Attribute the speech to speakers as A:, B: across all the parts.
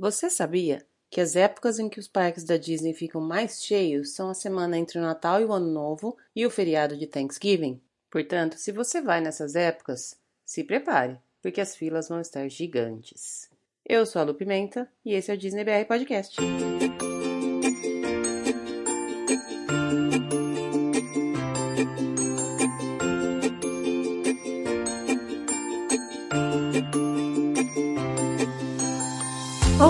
A: Você sabia que as épocas em que os parques da Disney ficam mais cheios são a semana entre o Natal e o Ano Novo e o feriado de Thanksgiving? Portanto, se você vai nessas épocas, se prepare, porque as filas vão estar gigantes. Eu sou a Lu Pimenta e esse é o Disney BR Podcast.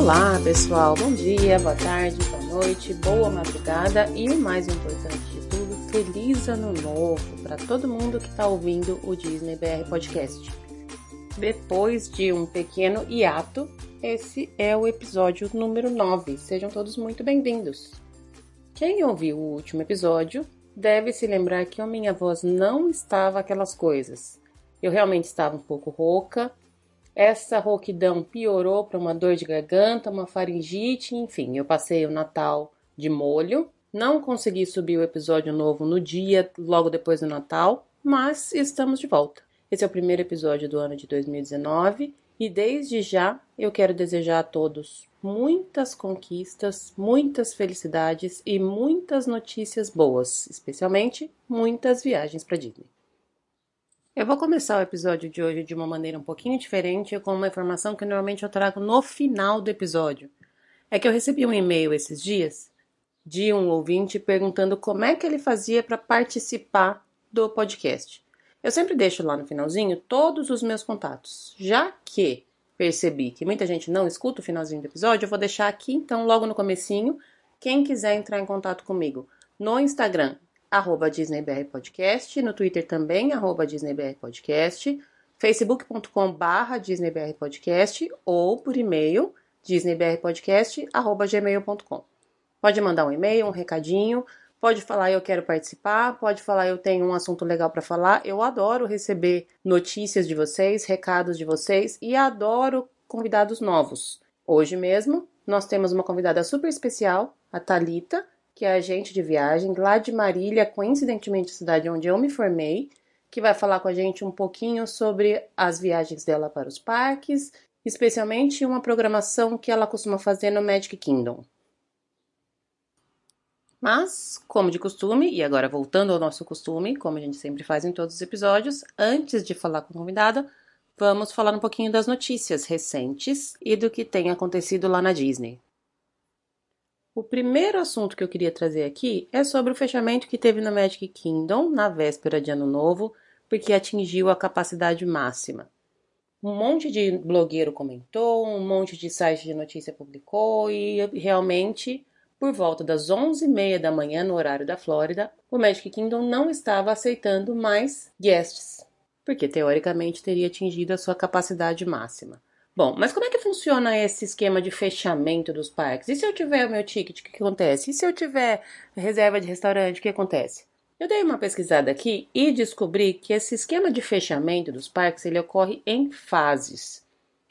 A: Olá, pessoal. Bom dia, boa tarde, boa noite, boa madrugada e o mais importante de tudo, feliz ano novo para todo mundo que está ouvindo o Disney BR Podcast. Depois de um pequeno hiato, esse é o episódio número 9. Sejam todos muito bem-vindos. Quem ouviu o último episódio deve se lembrar que a minha voz não estava aquelas coisas. Eu realmente estava um pouco rouca, essa rouquidão piorou para uma dor de garganta, uma faringite, enfim, eu passei o Natal de molho. Não consegui subir o episódio novo no dia logo depois do Natal, mas estamos de volta. Esse é o primeiro episódio do ano de 2019 e desde já eu quero desejar a todos muitas conquistas, muitas felicidades e muitas notícias boas, especialmente muitas viagens para Disney. Eu vou começar o episódio de hoje de uma maneira um pouquinho diferente, com uma informação que normalmente eu trago no final do episódio. É que eu recebi um e-mail esses dias de um ouvinte perguntando como é que ele fazia para participar do podcast. Eu sempre deixo lá no finalzinho todos os meus contatos. Já que percebi que muita gente não escuta o finalzinho do episódio, eu vou deixar aqui então logo no comecinho quem quiser entrar em contato comigo no Instagram arroba DisneyBR Podcast, no Twitter também, arroba DisneyBR Podcast, facebook.com barra DisneyBR Podcast ou por e-mail disneybrpodcast arroba gmail.com. Pode mandar um e-mail, um recadinho, pode falar eu quero participar, pode falar eu tenho um assunto legal para falar. Eu adoro receber notícias de vocês, recados de vocês e adoro convidados novos. Hoje mesmo nós temos uma convidada super especial, a Talita, que é agente de viagem lá de Marília, coincidentemente a cidade onde eu me formei, que vai falar com a gente um pouquinho sobre as viagens dela para os parques, especialmente uma programação que ela costuma fazer no Magic Kingdom. Mas, como de costume, e agora voltando ao nosso costume, como a gente sempre faz em todos os episódios, antes de falar com a convidada, vamos falar um pouquinho das notícias recentes e do que tem acontecido lá na Disney. O primeiro assunto que eu queria trazer aqui é sobre o fechamento que teve no Magic Kingdom na véspera de Ano Novo, porque atingiu a capacidade máxima. Um monte de blogueiro comentou, um monte de site de notícia publicou e realmente, por volta das 11h30 da manhã no horário da Flórida, o Magic Kingdom não estava aceitando mais guests, porque teoricamente teria atingido a sua capacidade máxima. Bom, mas como é que funciona esse esquema de fechamento dos parques? E se eu tiver o meu ticket, o que, acontece? E se eu tiver reserva de restaurante, o que acontece? Eu dei uma pesquisada aqui e descobri que esse esquema de fechamento dos parques ele ocorre em fases.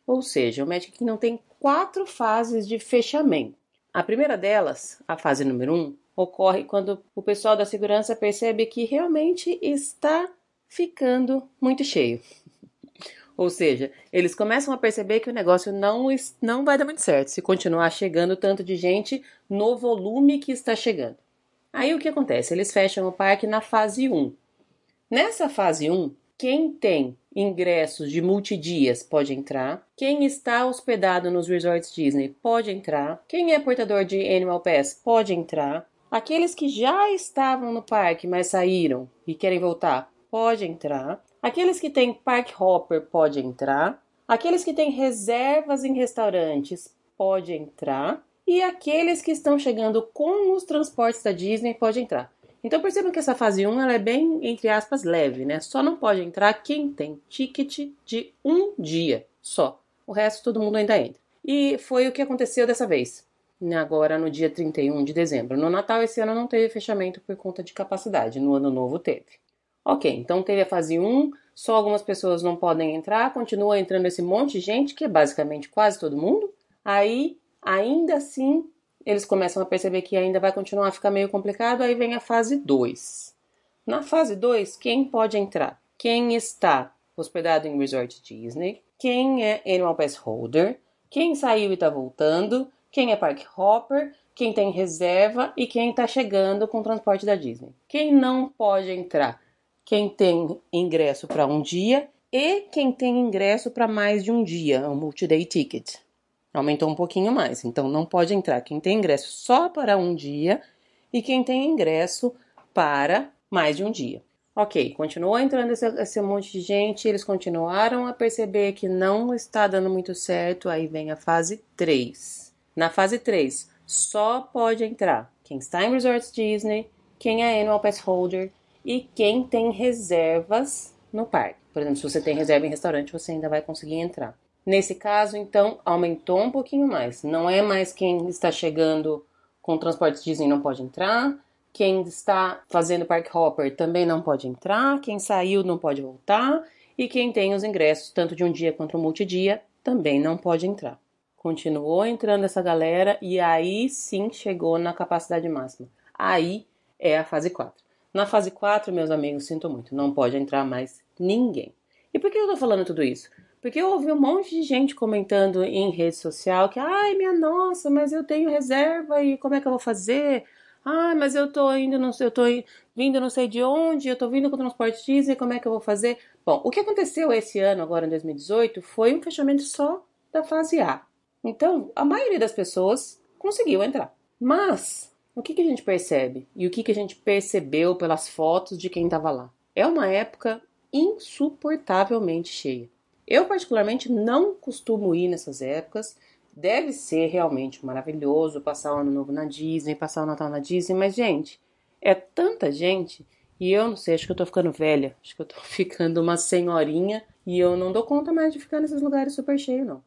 A: Ou seja, o Magic Kingdom tem quatro fases de fechamento. A primeira delas, a fase número um, ocorre quando o pessoal da segurança percebe que realmente está ficando muito cheio. Ou seja, eles começam a perceber que o negócio não, não vai dar muito certo se continuar chegando tanto de gente no volume que está chegando. Aí o que acontece? Eles fecham o parque na fase 1. Nessa fase 1, quem tem ingressos de multidias pode entrar, quem está hospedado nos resorts Disney pode entrar, quem é portador de Animal Pass pode entrar, aqueles que já estavam no parque, mas saíram e querem voltar, pode entrar. Aqueles que têm park hopper pode entrar. Aqueles que têm reservas em restaurantes pode entrar. E aqueles que estão chegando com os transportes da Disney pode entrar. Então percebam que essa fase 1 ela é bem, entre aspas, leve, né? Só não pode entrar quem tem ticket de um dia só. O resto todo mundo ainda entra. E foi o que aconteceu dessa vez. Agora no dia 31 de dezembro. No Natal esse ano não teve fechamento por conta de capacidade. No ano novo teve. Ok, então teve a fase 1, só algumas pessoas não podem entrar, continua entrando esse monte de gente, que é basicamente quase todo mundo. Aí, ainda assim, eles começam a perceber que ainda vai continuar a ficar meio complicado, aí vem a fase 2. Na fase 2, quem pode entrar? Quem está hospedado em Resort Disney, quem é Animal Pass Holder, quem saiu e está voltando, quem é park hopper, quem tem reserva e quem está chegando com o transporte da Disney. Quem não pode entrar? Quem tem ingresso para um dia e quem tem ingresso para mais de um dia, o multi-day ticket. Aumentou um pouquinho mais, então não pode entrar quem tem ingresso só para um dia e quem tem ingresso para mais de um dia. Ok, continuou entrando esse, esse, monte de gente, eles continuaram a perceber que não está dando muito certo, aí vem a fase 3. Na fase 3, só pode entrar quem está em Resorts Disney, quem é Annual Pass Holder e quem tem reservas no parque. Por exemplo, se você tem reserva em restaurante, você ainda vai conseguir entrar. Nesse caso, então, aumentou um pouquinho mais. Não é mais quem está chegando com transporte Disney não pode entrar, quem está fazendo Park Hopper também não pode entrar, quem saiu não pode voltar e quem tem os ingressos tanto de um dia quanto um multidia também não pode entrar. Continuou entrando essa galera e aí sim chegou na capacidade máxima. Aí é a fase 4. Na fase 4, meus amigos, sinto muito, não pode entrar mais ninguém. E por que eu tô falando tudo isso? Porque eu ouvi um monte de gente comentando em rede social que, ai, minha nossa, mas eu tenho reserva e como é que eu vou fazer? Ah, mas eu tô indo, não sei, eu tô vindo não sei de onde, eu tô vindo com o transporte Disney, como é que eu vou fazer? Bom, o que aconteceu esse ano, agora em 2018, foi um fechamento só da fase A. Então, a maioria das pessoas conseguiu entrar. Mas, o que, que a gente percebe? E o que, que a gente percebeu pelas fotos de quem estava lá? É uma época insuportavelmente cheia. Eu, particularmente, não costumo ir nessas épocas Deve ser realmente maravilhoso passar o ano novo na Disney, passar o Natal na Disney, mas, gente, é tanta gente e eu não sei, acho que eu tô ficando velha, acho que eu tô ficando uma senhorinha e eu não dou conta mais de ficar nesses lugares super cheios, não.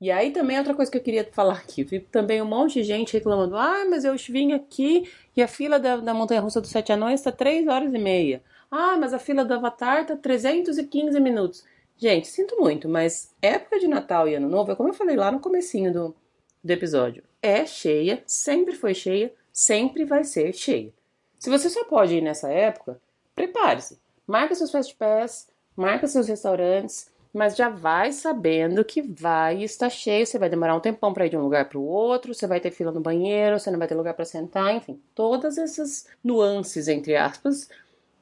A: E aí também outra coisa que eu queria falar aqui, vi também um monte de gente reclamando, ah, mas eu vim aqui e a fila da, da Montanha Russa dos Sete Anões está 3 horas e meia. Ah, mas a fila do Avatar tá 315 minutos. Gente, sinto muito, mas época de Natal e Ano Novo, é como eu falei lá no comecinho do, do episódio, é cheia, sempre foi cheia, sempre vai ser cheia. Se você só pode ir nessa época, prepare-se. Marca seus fast pass, marca seus restaurantes, mas já vai sabendo que vai estar cheio, você vai demorar um tempão para ir de um lugar para o outro, você vai ter fila no banheiro, você não vai ter lugar para sentar, enfim, todas essas nuances entre aspas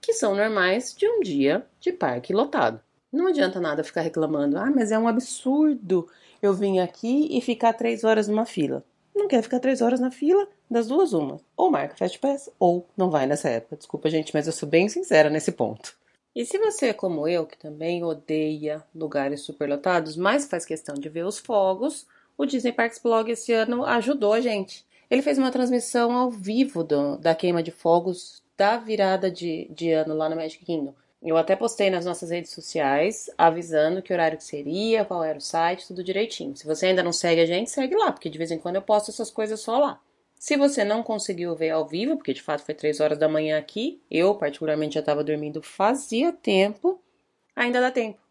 A: que são normais de um dia de parque lotado. Não adianta nada ficar reclamando. Ah, mas é um absurdo eu vim aqui e ficar três horas numa fila. Não quer ficar três horas na fila? Das duas, uma. Ou marca Fast Pass, ou não vai nessa época. Desculpa, gente, mas eu sou bem sincera nesse ponto. E se você é como eu, que também odeia lugares superlotados, mas faz questão de ver os fogos, o Disney Parks Blog esse ano ajudou a gente. Ele fez uma transmissão ao vivo do, da queima de fogos da virada de, de ano lá no Magic Kingdom. Eu até postei nas nossas redes sociais avisando que horário que seria, qual era o site, tudo direitinho. Se você ainda não segue a gente, segue lá, porque de vez em quando eu posto essas coisas só lá. Se você não conseguiu ver ao vivo, porque de fato foi 3 horas da manhã aqui, eu particularmente já estava dormindo fazia tempo, ainda dá tempo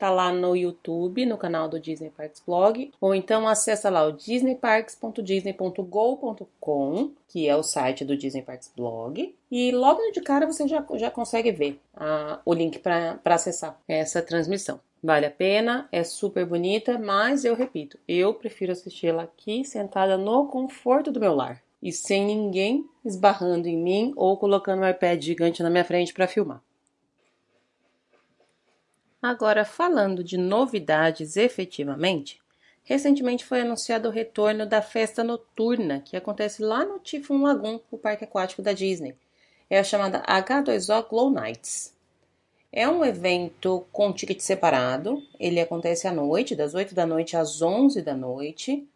A: tá lá no YouTube, no canal do Disney Parks Blog, ou então acessa lá o disneyparks.disney.go.com, que é o site do Disney Parks Blog, e logo de cara você já, já consegue ver a, o link para acessar essa transmissão. Vale a pena, é super bonita, mas eu repito, eu prefiro assistir ela aqui sentada no conforto do meu lar e sem ninguém esbarrando em mim ou colocando um iPad gigante na minha frente para filmar. Agora, falando de novidades efetivamente, recentemente foi anunciado o retorno da festa noturna que acontece lá no Typhoon Lagoon, o parque aquático da Disney. É a chamada H2O Glow Nights. É um evento com ticket separado, ele acontece à noite, das 8 da noite às 11 da noite.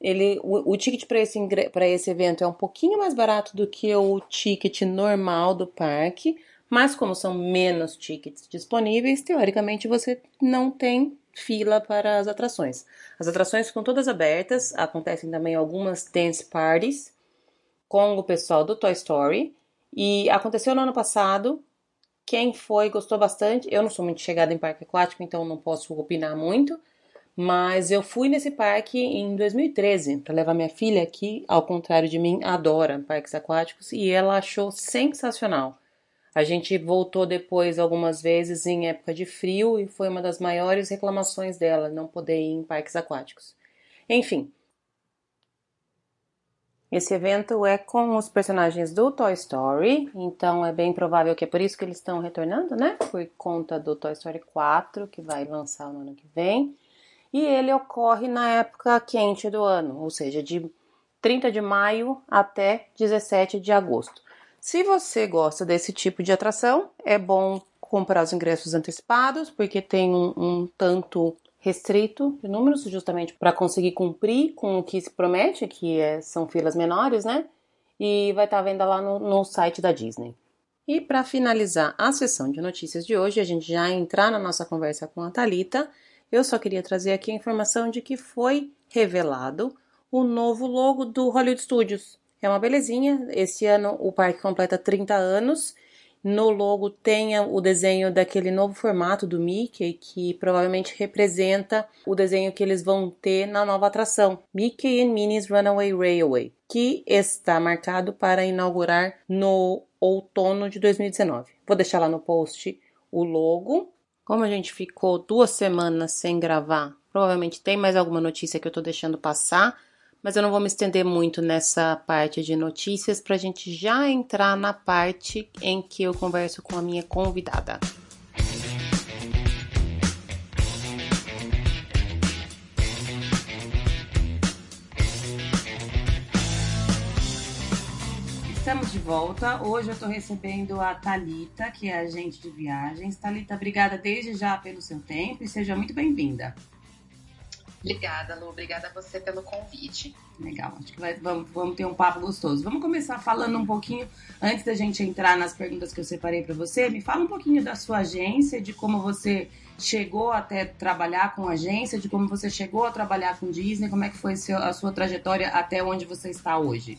A: Ele, o, o ticket para esse, esse evento é um pouquinho mais barato do que o ticket normal do parque, mas como são menos tickets disponíveis, teoricamente você não tem fila para as atrações. As atrações ficam todas abertas, acontecem também algumas dance parties com o pessoal do Toy Story. E aconteceu no ano passado. Quem foi gostou bastante. Eu não sou muito chegada em parque aquático, então não posso opinar muito. Mas eu fui nesse parque em 2013 para levar minha filha, que, ao contrário de mim, adora parques aquáticos e ela achou sensacional. A gente voltou depois algumas vezes em época de frio e foi uma das maiores reclamações dela não poder ir em parques aquáticos. Enfim, esse evento é com os personagens do Toy Story, então é bem provável que é por isso que eles estão retornando, né? Por conta do Toy Story 4, que vai lançar no ano que vem. E ele ocorre na época quente do ano, ou seja, de 30 de maio até 17 de agosto. Se você gosta desse tipo de atração, é bom comprar os ingressos antecipados, porque tem um, um tanto restrito de números, justamente para conseguir cumprir com o que se promete, que é, são filas menores, né? E vai estar tá venda lá no, no site da Disney. E para finalizar a sessão de notícias de hoje, a gente já entrar na nossa conversa com a Talita, eu só queria trazer aqui a informação de que foi revelado o novo logo do Hollywood Studios. É uma belezinha. Esse ano o parque completa 30 anos no logo tenha o desenho daquele novo formato do Mickey, que provavelmente representa o desenho que eles vão ter na nova atração, Mickey and Minnie's Runaway Railway, que está marcado para inaugurar no outono de 2019. Vou deixar lá no post o logo. Como a gente ficou duas semanas sem gravar, provavelmente tem mais alguma notícia que eu estou deixando passar mas eu não vou me estender muito nessa parte de notícias para a gente já entrar na parte em que eu converso com a minha convidada. Estamos de volta. Hoje eu estou recebendo a Talita, que é agente de viagens. Talita, obrigada desde já pelo seu tempo e seja muito bem-vinda.
B: Obrigada, Lu. Obrigada a você pelo convite.
A: Legal, acho que vai, vamos, vamos ter um papo gostoso. Vamos começar falando um pouquinho, antes da gente entrar nas perguntas que eu separei para você, me fala um pouquinho da sua agência, de como você chegou até trabalhar com agência, de como você chegou a trabalhar com Disney, como é que foi a sua trajetória até onde você está hoje.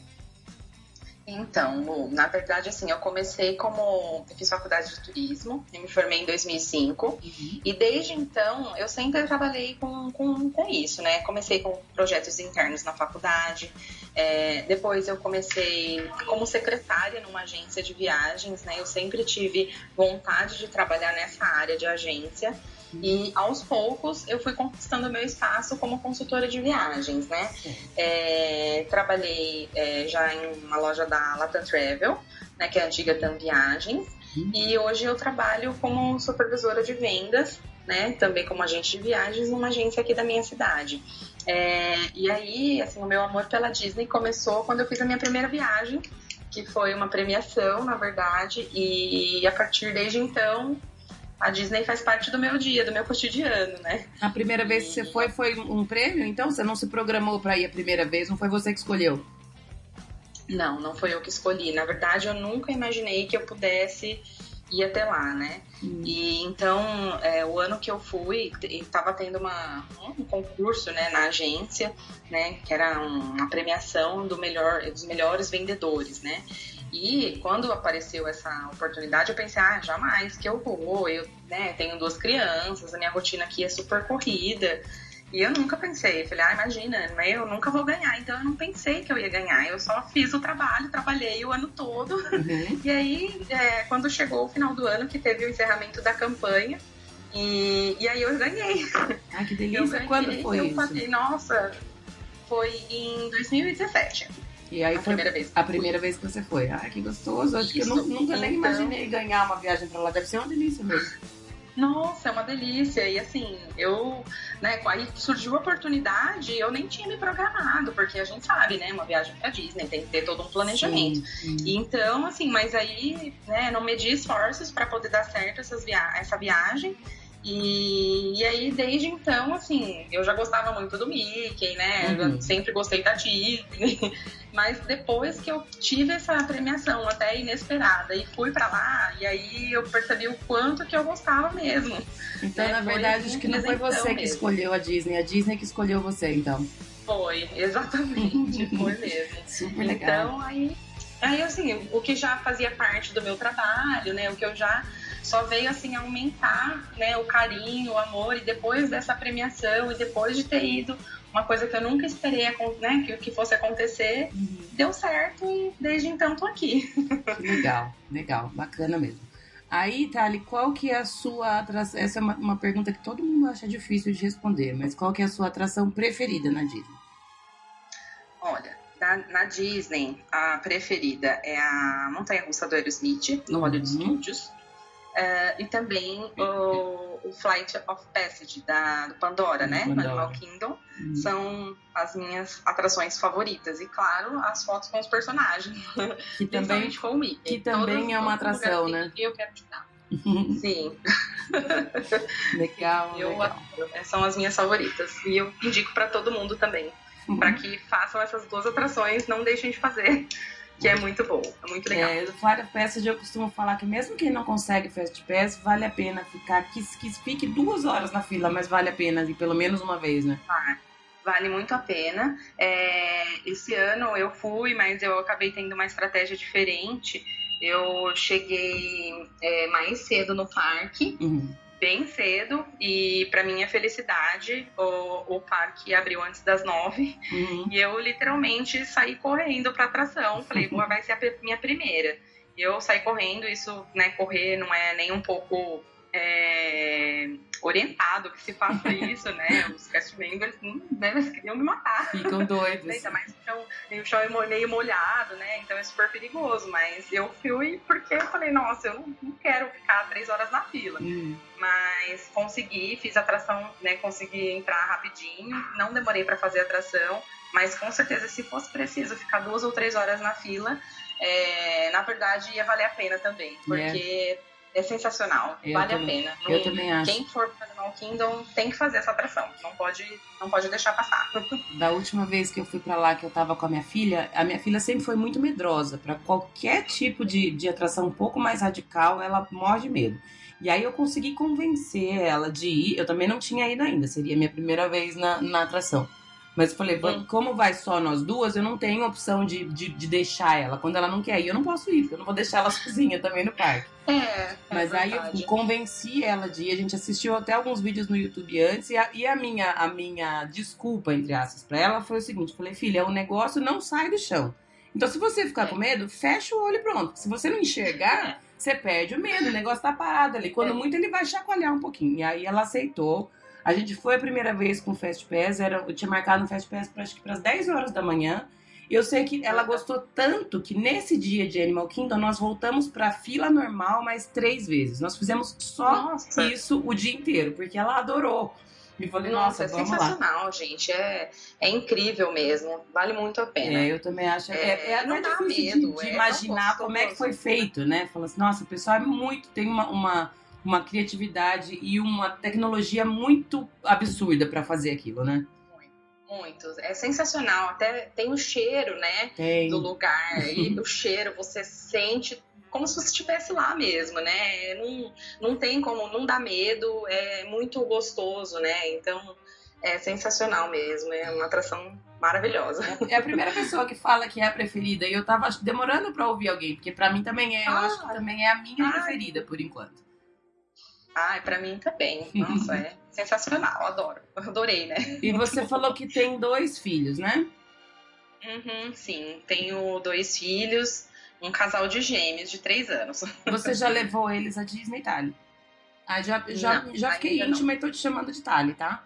B: Então, Lu, na verdade, assim, eu comecei como. Eu fiz faculdade de turismo, eu me formei em 2005, uhum. e desde então eu sempre trabalhei com, com, com isso, né? Comecei com projetos internos na faculdade, é, depois eu comecei como secretária numa agência de viagens, né? Eu sempre tive vontade de trabalhar nessa área de agência. E aos poucos eu fui conquistando meu espaço como consultora de viagens, né? É, trabalhei é, já em uma loja da Latam Travel, né, que é a antiga TAM Viagens, uhum. e hoje eu trabalho como supervisora de vendas, né? Também como agente de viagens numa agência aqui da minha cidade. É, e aí, assim, o meu amor pela Disney começou quando eu fiz a minha primeira viagem, que foi uma premiação, na verdade, e a partir desde então a Disney faz parte do meu dia, do meu cotidiano, né?
A: A primeira vez que você foi, foi um prêmio? Então você não se programou para ir a primeira vez? Não foi você que escolheu?
B: Não, não foi eu que escolhi. Na verdade, eu nunca imaginei que eu pudesse ir até lá, né? Hum. E então, é, o ano que eu fui, estava tendo uma, um concurso, né, na agência, né, que era uma premiação do melhor, dos melhores vendedores, né? E quando apareceu essa oportunidade, eu pensei, ah, jamais que eu vou. Eu né, tenho duas crianças, a minha rotina aqui é super corrida. E eu nunca pensei, falei, ah, imagina, eu nunca vou ganhar. Então eu não pensei que eu ia ganhar. Eu só fiz o trabalho, trabalhei o ano todo. Uhum. E aí, é, quando chegou o final do ano, que teve o encerramento da campanha, e, e aí eu ganhei.
A: Ah, que delícia. Ganhei, quando foi
B: eu
A: isso?
B: Falei, nossa, foi em 2017.
A: E aí a foi primeira vez. a primeira vez que você foi. Ah, que gostoso. Acho Isso, que eu nunca, nunca nem então... imaginei ganhar uma viagem pra lá. Deve ser uma delícia mesmo.
B: Nossa, é uma delícia. E assim, eu, né, aí surgiu a oportunidade, eu nem tinha me programado, porque a gente sabe, né, uma viagem pra Disney tem que ter todo um planejamento. Sim, sim. Então, assim, mas aí, né, não medi esforços para poder dar certo essas via essa viagem. E, e aí, desde então, assim, eu já gostava muito do Mickey, né? Uhum. sempre gostei da Disney. Mas depois que eu tive essa premiação até inesperada e fui para lá, e aí eu percebi o quanto que eu gostava mesmo.
A: Então, né? na verdade, acho que não foi você mesmo. que escolheu a Disney, a Disney que escolheu você, então.
B: Foi, exatamente, foi mesmo.
A: Super legal.
B: Então, aí, aí, assim, o que já fazia parte do meu trabalho, né? O que eu já só veio assim aumentar né, o carinho, o amor, e depois dessa premiação, e depois de ter ido, uma coisa que eu nunca esperei né, que, que fosse acontecer, uhum. deu certo e desde então tô aqui.
A: Legal, legal, bacana mesmo. Aí, Thali, qual que é a sua atração? Essa é uma, uma, pergunta que todo mundo acha difícil de responder, mas qual que é a sua atração preferida na Disney?
B: Olha, na, na, Disney, a preferida é a Montanha Russa do Aerosmith, no Hollywood uhum. Studios. Uh, e também o, o, Flight of Passage da, do Pandora, né? Pandora. No Animal Kingdom. Uhum. São as minhas atrações favoritas. E, claro, as fotos com os personagens.
A: Que também, com o Mickey. Que também Todas, é uma atração, né?
B: Eu quero tirar. Sim.
A: legal,
B: eu,
A: legal.
B: São as minhas favoritas. E eu indico para todo mundo também para que façam essas duas atrações, não deixem de fazer. Que é muito bom, é muito legal. É,
A: do Flyer Passage eu costumo falar que mesmo quem não consegue Fast Pass, vale a pena ficar, que, que fique duas horas na fila, mas vale a pena ir pelo menos uma vez, né?
B: Ah, vale muito a pena. É, esse ano eu fui, mas eu acabei tendo uma estratégia diferente. Eu cheguei é, mais cedo no parque. Uhum bem cedo e para minha felicidade. O, o parque abriu antes das nove uhum. e eu literalmente saí correndo para atração. Falei vai ser a minha primeira. Eu saí correndo isso né correr não é nem um pouco é, orientado que se faça isso, né? Os cast members hum, né, eles queriam me matar.
A: Ficam doidos.
B: Ainda mais que o chão é meio molhado, né? Então é super perigoso. Mas eu fui porque eu falei, nossa, eu não, não quero ficar três horas na fila. Hum. Mas consegui, fiz a atração, né? Consegui entrar rapidinho. Não demorei para fazer a atração. Mas com certeza, se fosse preciso ficar duas ou três horas na fila, é, na verdade ia valer a pena também. Porque. É é sensacional, eu vale também, a pena.
A: Eu também acho.
B: Quem for fazer Animal Kingdom tem que fazer essa atração, não pode, não pode deixar passar.
A: Da última vez que eu fui para lá, que eu tava com a minha filha, a minha filha sempre foi muito medrosa. para qualquer tipo de, de atração um pouco mais radical, ela morre de medo. E aí eu consegui convencer ela de ir. Eu também não tinha ido ainda, seria a minha primeira vez na, na atração. Mas eu falei, hum. como vai só nós duas, eu não tenho opção de, de, de, deixar ela. Quando ela não quer ir, eu não posso ir, porque eu não vou deixar ela sozinha também no parque.
B: É. é
A: Mas aí eu convenci ela de ir. A gente assistiu até alguns vídeos no YouTube antes. E a, e a minha, a minha desculpa, entre aspas, pra ela foi o seguinte: falei, filha, o negócio não sai do chão. Então, se você ficar é. com medo, fecha o olho e pronto. Se você não enxergar, é. você perde o medo. O negócio tá parado ali. Quando é. muito, ele vai chacoalhar um pouquinho. E aí ela aceitou a gente foi a primeira vez com o Fast Pass, era, eu tinha marcado um Fast Pass para acho que para as 10 horas da manhã. E eu sei que ela gostou tanto que nesse dia de Animal Kingdom nós voltamos para a fila normal mais três vezes. Nós fizemos só nossa. isso o dia inteiro, porque ela adorou. Me falei, nossa, nossa é
B: sensacional,
A: lá.
B: gente. É, é incrível mesmo. Vale muito a pena.
A: É, eu também acho. É, é, é não dá medo, de, de é imaginar como é que foi feito, né? Fala assim, nossa, o pessoal é muito. Tem uma, uma uma criatividade e uma tecnologia muito absurda para fazer aquilo, né?
B: Muito. É sensacional. Até tem o cheiro, né?
A: Tem.
B: Do lugar. E o cheiro, você sente como se você estivesse lá mesmo, né? Não, não tem como, não dá medo, é muito gostoso, né? Então, é sensacional mesmo. É uma atração maravilhosa.
A: É a primeira pessoa que fala que é a preferida. E eu tava demorando para ouvir alguém, porque para mim também é, eu acho que ah. também é a minha preferida, por enquanto.
B: Ai, para mim também. Nossa, é sensacional, adoro. Adorei, né?
A: E você falou que tem dois filhos, né?
B: Uhum, sim, tenho dois filhos, um casal de gêmeos de três anos.
A: Você já levou eles à Disney Tali? Ah, já, já, não, já fiquei íntima não. e tô te chamando de Tali, tá?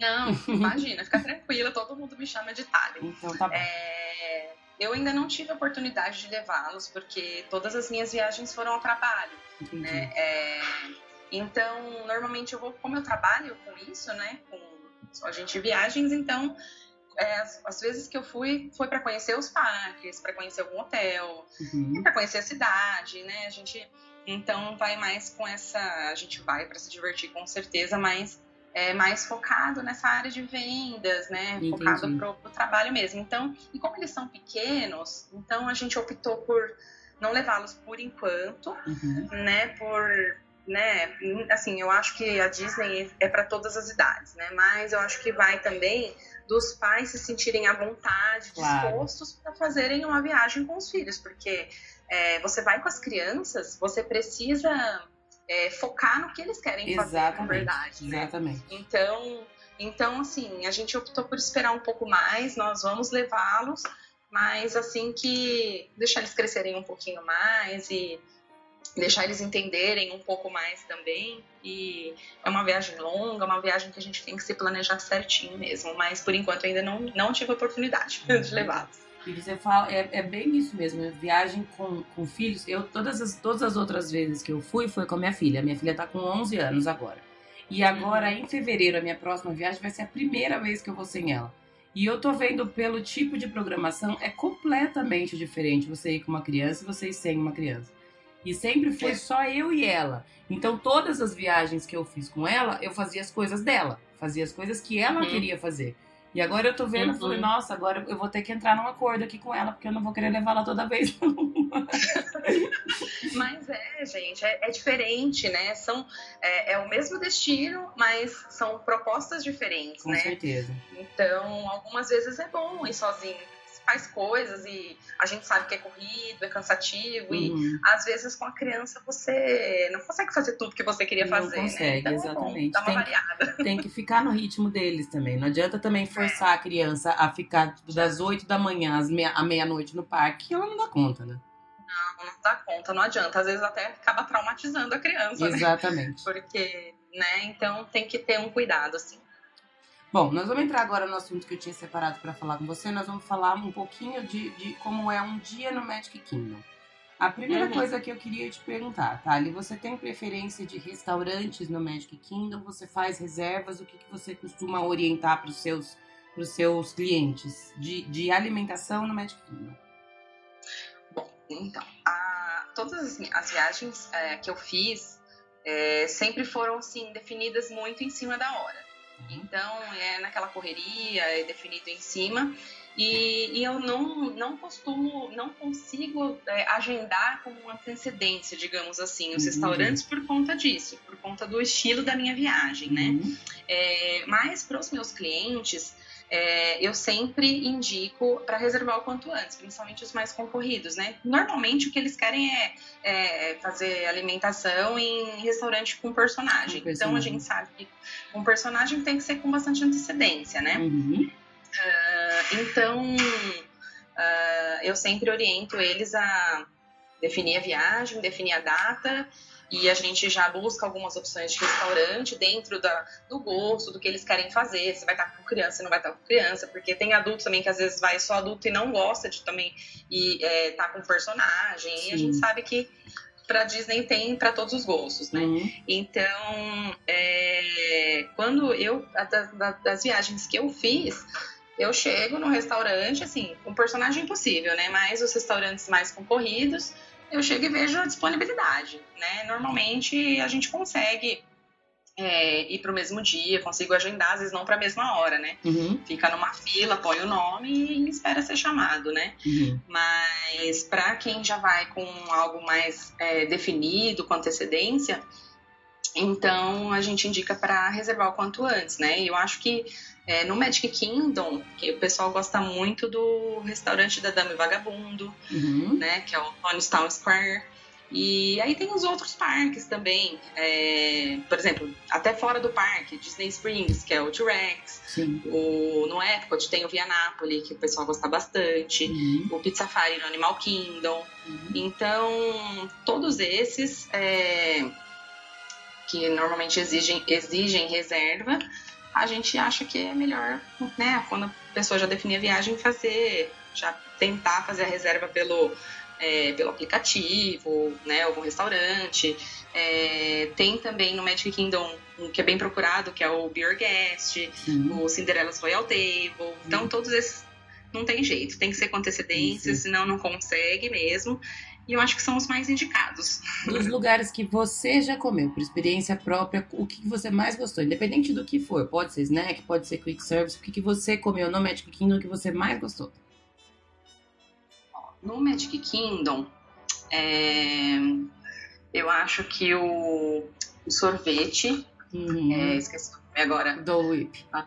B: Não, imagina, fica tranquila, todo mundo me chama de Tali.
A: Então tá bom.
B: É, eu ainda não tive a oportunidade de levá-los, porque todas as minhas viagens foram ao trabalho. Né? É, então, normalmente eu vou, como eu trabalho com isso, né, com a gente viagens, então é, as, vezes que eu fui foi para conhecer os parques, para conhecer algum hotel, uhum. para conhecer a cidade, né? A gente então vai mais com essa, a gente vai para se divertir com certeza, mas é mais focado nessa área de vendas, né? Entendi. Focado pro, pro trabalho mesmo. Então, e como eles são pequenos, então a gente optou por não levá-los por enquanto, uhum. né? Por né? Assim, eu acho que a Disney é para todas as idades, né? Mas eu acho que vai também dos pais se sentirem à vontade, claro. dispostos para fazerem uma viagem com os filhos, porque é, você vai com as crianças, você precisa é, focar no que eles querem
A: exatamente,
B: fazer, na verdade.
A: Né? Exatamente.
B: Então, então, assim, a gente optou por esperar um pouco mais, nós vamos levá-los, mas assim que deixar eles crescerem um pouquinho mais e deixar eles entenderem um pouco mais também. E é uma viagem longa, uma viagem que a gente tem que se planejar certinho mesmo. Mas por enquanto ainda não, não tive oportunidade de levá-los.
A: E você fala, é, é bem isso mesmo, é viagem com, com filhos. Eu, todas as, todas as outras vezes que eu fui, foi com a minha filha. Minha filha tá com 11 anos agora. E agora, uhum. em fevereiro, a minha próxima viagem vai ser a primeira vez que eu vou sem ela. E eu tô vendo pelo tipo de programação, é completamente diferente você ir com uma criança e você ir sem uma criança. E sempre foi só eu e ela. Então, todas as viagens que eu fiz com ela, eu fazia as coisas dela. Fazia as coisas que ela uhum. queria fazer. E agora eu tô vendo, uhum. falei, nossa, agora eu vou ter que entrar num acordo aqui com ela, porque eu não vou querer levar ela toda vez.
B: mas é, gente, é, é diferente, né? São, é, é, o mesmo destino, mas são propostas diferentes,
A: com
B: né?
A: Com certeza.
B: Então, algumas vezes é bom ir sozinho, faz coisas e a gente sabe que é corrido, é cansativo uhum. e às vezes com a criança você não consegue fazer tudo que você queria fazer.
A: Não né? consegue,
B: né?
A: então, exatamente.
B: É bom, dá uma tem, variada.
A: Tem que ficar no ritmo deles também. Não adianta também forçar é. a criança a ficar tipo, das 8 da manhã às meia, à meia-noite no parque, ela não dá conta, né?
B: Não, não dá conta, não adianta. Às vezes até acaba traumatizando a criança.
A: Né? Exatamente.
B: Né? Porque, né, então tem que ter um cuidado, assim.
A: Bom, nós vamos entrar agora no assunto que eu tinha separado para falar com você. Nós vamos falar um pouquinho de, de, como é um dia no Magic Kingdom. A primeira uhum. coisa que eu queria te perguntar, Thali, você tem preferência de restaurantes no Magic Kingdom? Você faz reservas? O que, que você costuma orientar para os seus, seus clientes de, de alimentação no Magic Kingdom?
B: Bom, então, a, todas as, as viagens é, que eu fiz é, sempre foram, assim, definidas muito em cima da hora. Então, é naquela correria, é definido em cima. E, e eu não, não costumo, não consigo é, agendar com uma antecedência, digamos assim, os uhum. restaurantes por conta disso, por conta do estilo da minha viagem, né? Uhum. É, mas para os meus clientes, é, eu sempre indico para reservar o quanto antes, principalmente os mais concorridos, né? Normalmente o que eles querem é, é fazer alimentação em restaurante com personagem. personagem. Então a gente sabe que um personagem tem que ser com bastante antecedência, né? Uhum. Uh, então uh, eu sempre oriento eles a definir a viagem, definir a data e a gente já busca algumas opções de restaurante dentro da, do gosto, do que eles querem fazer. Se vai estar com criança, se não vai estar com criança, porque tem adultos também que às vezes vai só adulto e não gosta de também e é, tá com personagem. Sim. E a gente sabe que para Disney tem para todos os gostos, né? Uhum. Então, é, quando eu da, das viagens que eu fiz, eu chego no restaurante assim, com um personagem possível, né? Mas os restaurantes mais concorridos eu chego e vejo a disponibilidade, né? Normalmente a gente consegue é, ir para o mesmo dia, consigo agendar, às vezes não para a mesma hora, né? Uhum. Fica numa fila, põe o nome e espera ser chamado, né? Uhum. Mas para quem já vai com algo mais é, definido, com antecedência, então a gente indica para reservar o quanto antes, né? E eu acho que é, no Magic Kingdom, que o pessoal gosta muito do restaurante da Dama e Vagabundo, uhum. né? Que é o Town Square. E aí tem os outros parques também, é, por exemplo, até fora do parque, Disney Springs, que é o T-Rex, o, no Epcot tem o Via Napoli, que o pessoal gosta bastante, uhum. o Pizza Safari no Animal Kingdom. Uhum. Então, todos esses é, que normalmente exigem, exigem reserva, a gente acha que é melhor, né, quando a pessoa já definir a viagem, fazer, já tentar fazer a reserva pelo, é, pelo aplicativo, né, algum restaurante. É, tem também no Magic Kingdom um que é bem procurado, que é o Beer Guest, uhum. o Cinderella's Royal Table. Então, uhum. todos esses não tem jeito, tem que ser com antecedência, uhum. senão não consegue mesmo. E eu acho que são os mais indicados.
A: Dos lugares que você já comeu, por experiência própria, o que você mais gostou? Independente do que for. Pode ser snack, pode ser quick service. O que você comeu no Magic Kingdom que você mais gostou?
B: No Magic Kingdom, é... eu acho que o, o sorvete... Uhum. É, esqueci agora.
A: Do Whip. Ah,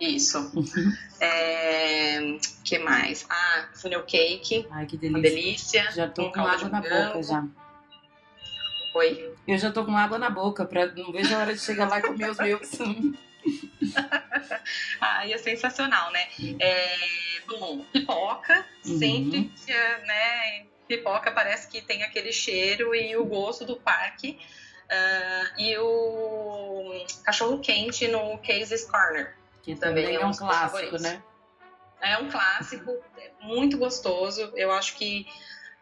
B: isso. Uhum. É, que mais? Ah, funnel cake.
A: Ai, que delícia.
B: Uma delícia.
A: Já tô com água na boca já.
B: Oi?
A: Eu já tô com água na boca, pra, não vejo a hora de chegar lá e comer os meus.
B: Ai, é sensacional, né? É, bom, pipoca, uhum. sempre, né? pipoca parece que tem aquele cheiro e o gosto do parque. Uh, e o cachorro quente no Casey's Corner.
A: Que também, também é um clássico, né?
B: É um clássico, é muito gostoso. Eu acho que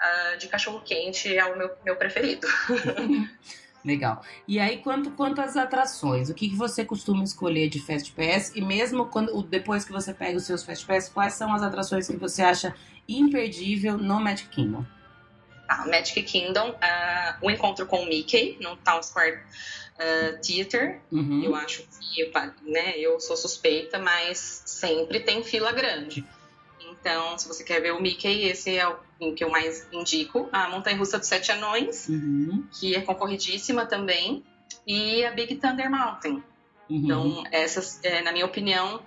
B: uh, de cachorro quente é o meu, meu preferido.
A: Legal. E aí, quanto, quanto às atrações, o que, que você costuma escolher de Fast Pass? E mesmo quando, depois que você pega os seus Fast Pass, quais são as atrações que você acha imperdível no Magic Kingdom?
B: Ah, Magic Kingdom, uh, o encontro com o Mickey no Town Square uh, Theater. Uhum. Eu acho que, né, eu sou suspeita, mas sempre tem fila grande. Então, se você quer ver o Mickey, esse é o que eu mais indico. A Montanha Russa dos Sete Anões, uhum. que é concorridíssima também. E a Big Thunder Mountain. Uhum. Então, essas, é, na minha opinião,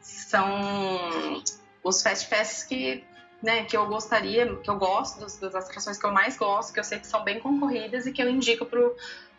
B: são os Fast Passes que, né, que eu gostaria, que eu gosto, das, das, atrações que eu mais gosto, que eu sei que são bem concorridas e que eu indico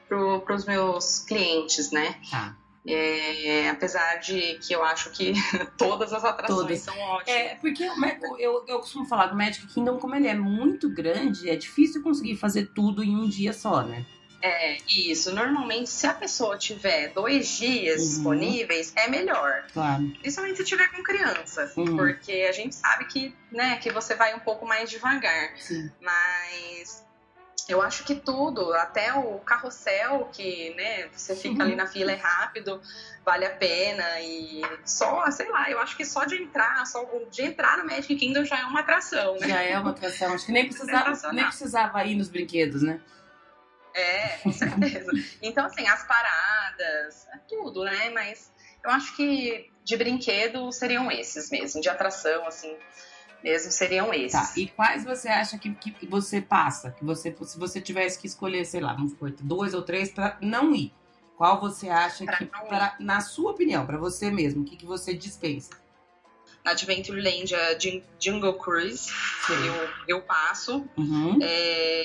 B: para os meus clientes, né?
A: Tá.
B: É, apesar de que eu acho que todas as atrações todas. são ótimas.
A: É, porque eu, eu, eu costumo falar do Magic Kingdom, como ele é muito grande, é difícil conseguir fazer tudo em um dia só, né?
B: É, isso. Normalmente, se a pessoa tiver dois dias uhum. disponíveis, é melhor.
A: Claro.
B: Principalmente se tiver com criança. Uhum. Porque a gente sabe que, né, que você vai um pouco mais devagar.
A: Sim.
B: Mas eu acho que tudo, até o carrossel, que né, você fica ali na fila é rápido, vale a pena. E só, sei lá, eu acho que só de entrar, só de entrar no Magic Kingdom já é uma atração, né?
A: Já é uma atração. Acho que nem precisava, nem precisava ir nos brinquedos, né?
B: É, com certeza. então, assim, as paradas, é tudo, né? Mas eu acho que de brinquedo seriam esses mesmo, de atração, assim mesmo seriam esses.
A: Tá. E quais você acha que, que você passa? Que você, se você tivesse que escolher, sei lá, vamos supor, dois ou três para não ir. Qual você acha pra que, pra, na sua opinião, para você mesmo, o que, que você dispensa?
B: Na Adventureland, a Jungle Cruise, eu, eu passo.
A: Uhum.
B: É...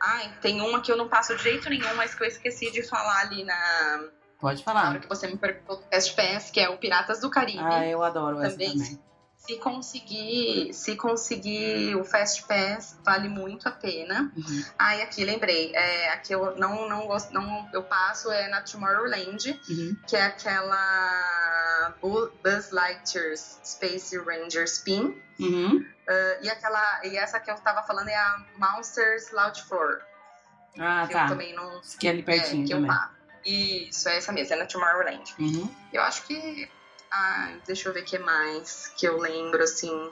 B: Ai, tem uma que eu não passo de jeito nenhum, mas que eu esqueci de falar ali na.
A: Pode falar. Na hora
B: que você me perguntou do Fast Pass, que é o Piratas do Caribe.
A: Ah, eu adoro essa também.
B: Se conseguir, se conseguir o Fast Pass, vale muito a pena. Uhum. Ah, e aqui lembrei, é, aqui eu não não gosto, não eu passo é na Tomorrowland,
A: uhum.
B: que é aquela Buzz Lightyear's Space Ranger Spin.
A: Uhum.
B: Uh, e aquela e essa que eu tava falando é a Monsters Loud Floor.
A: Ah,
B: que
A: tá.
B: Eu também não.
A: Que é ali pertinho é, que também. Eu,
B: isso, é essa mesmo, é na Tomorrowland.
A: Uhum.
B: Eu acho que Ai, deixa eu ver o que mais que eu lembro, assim.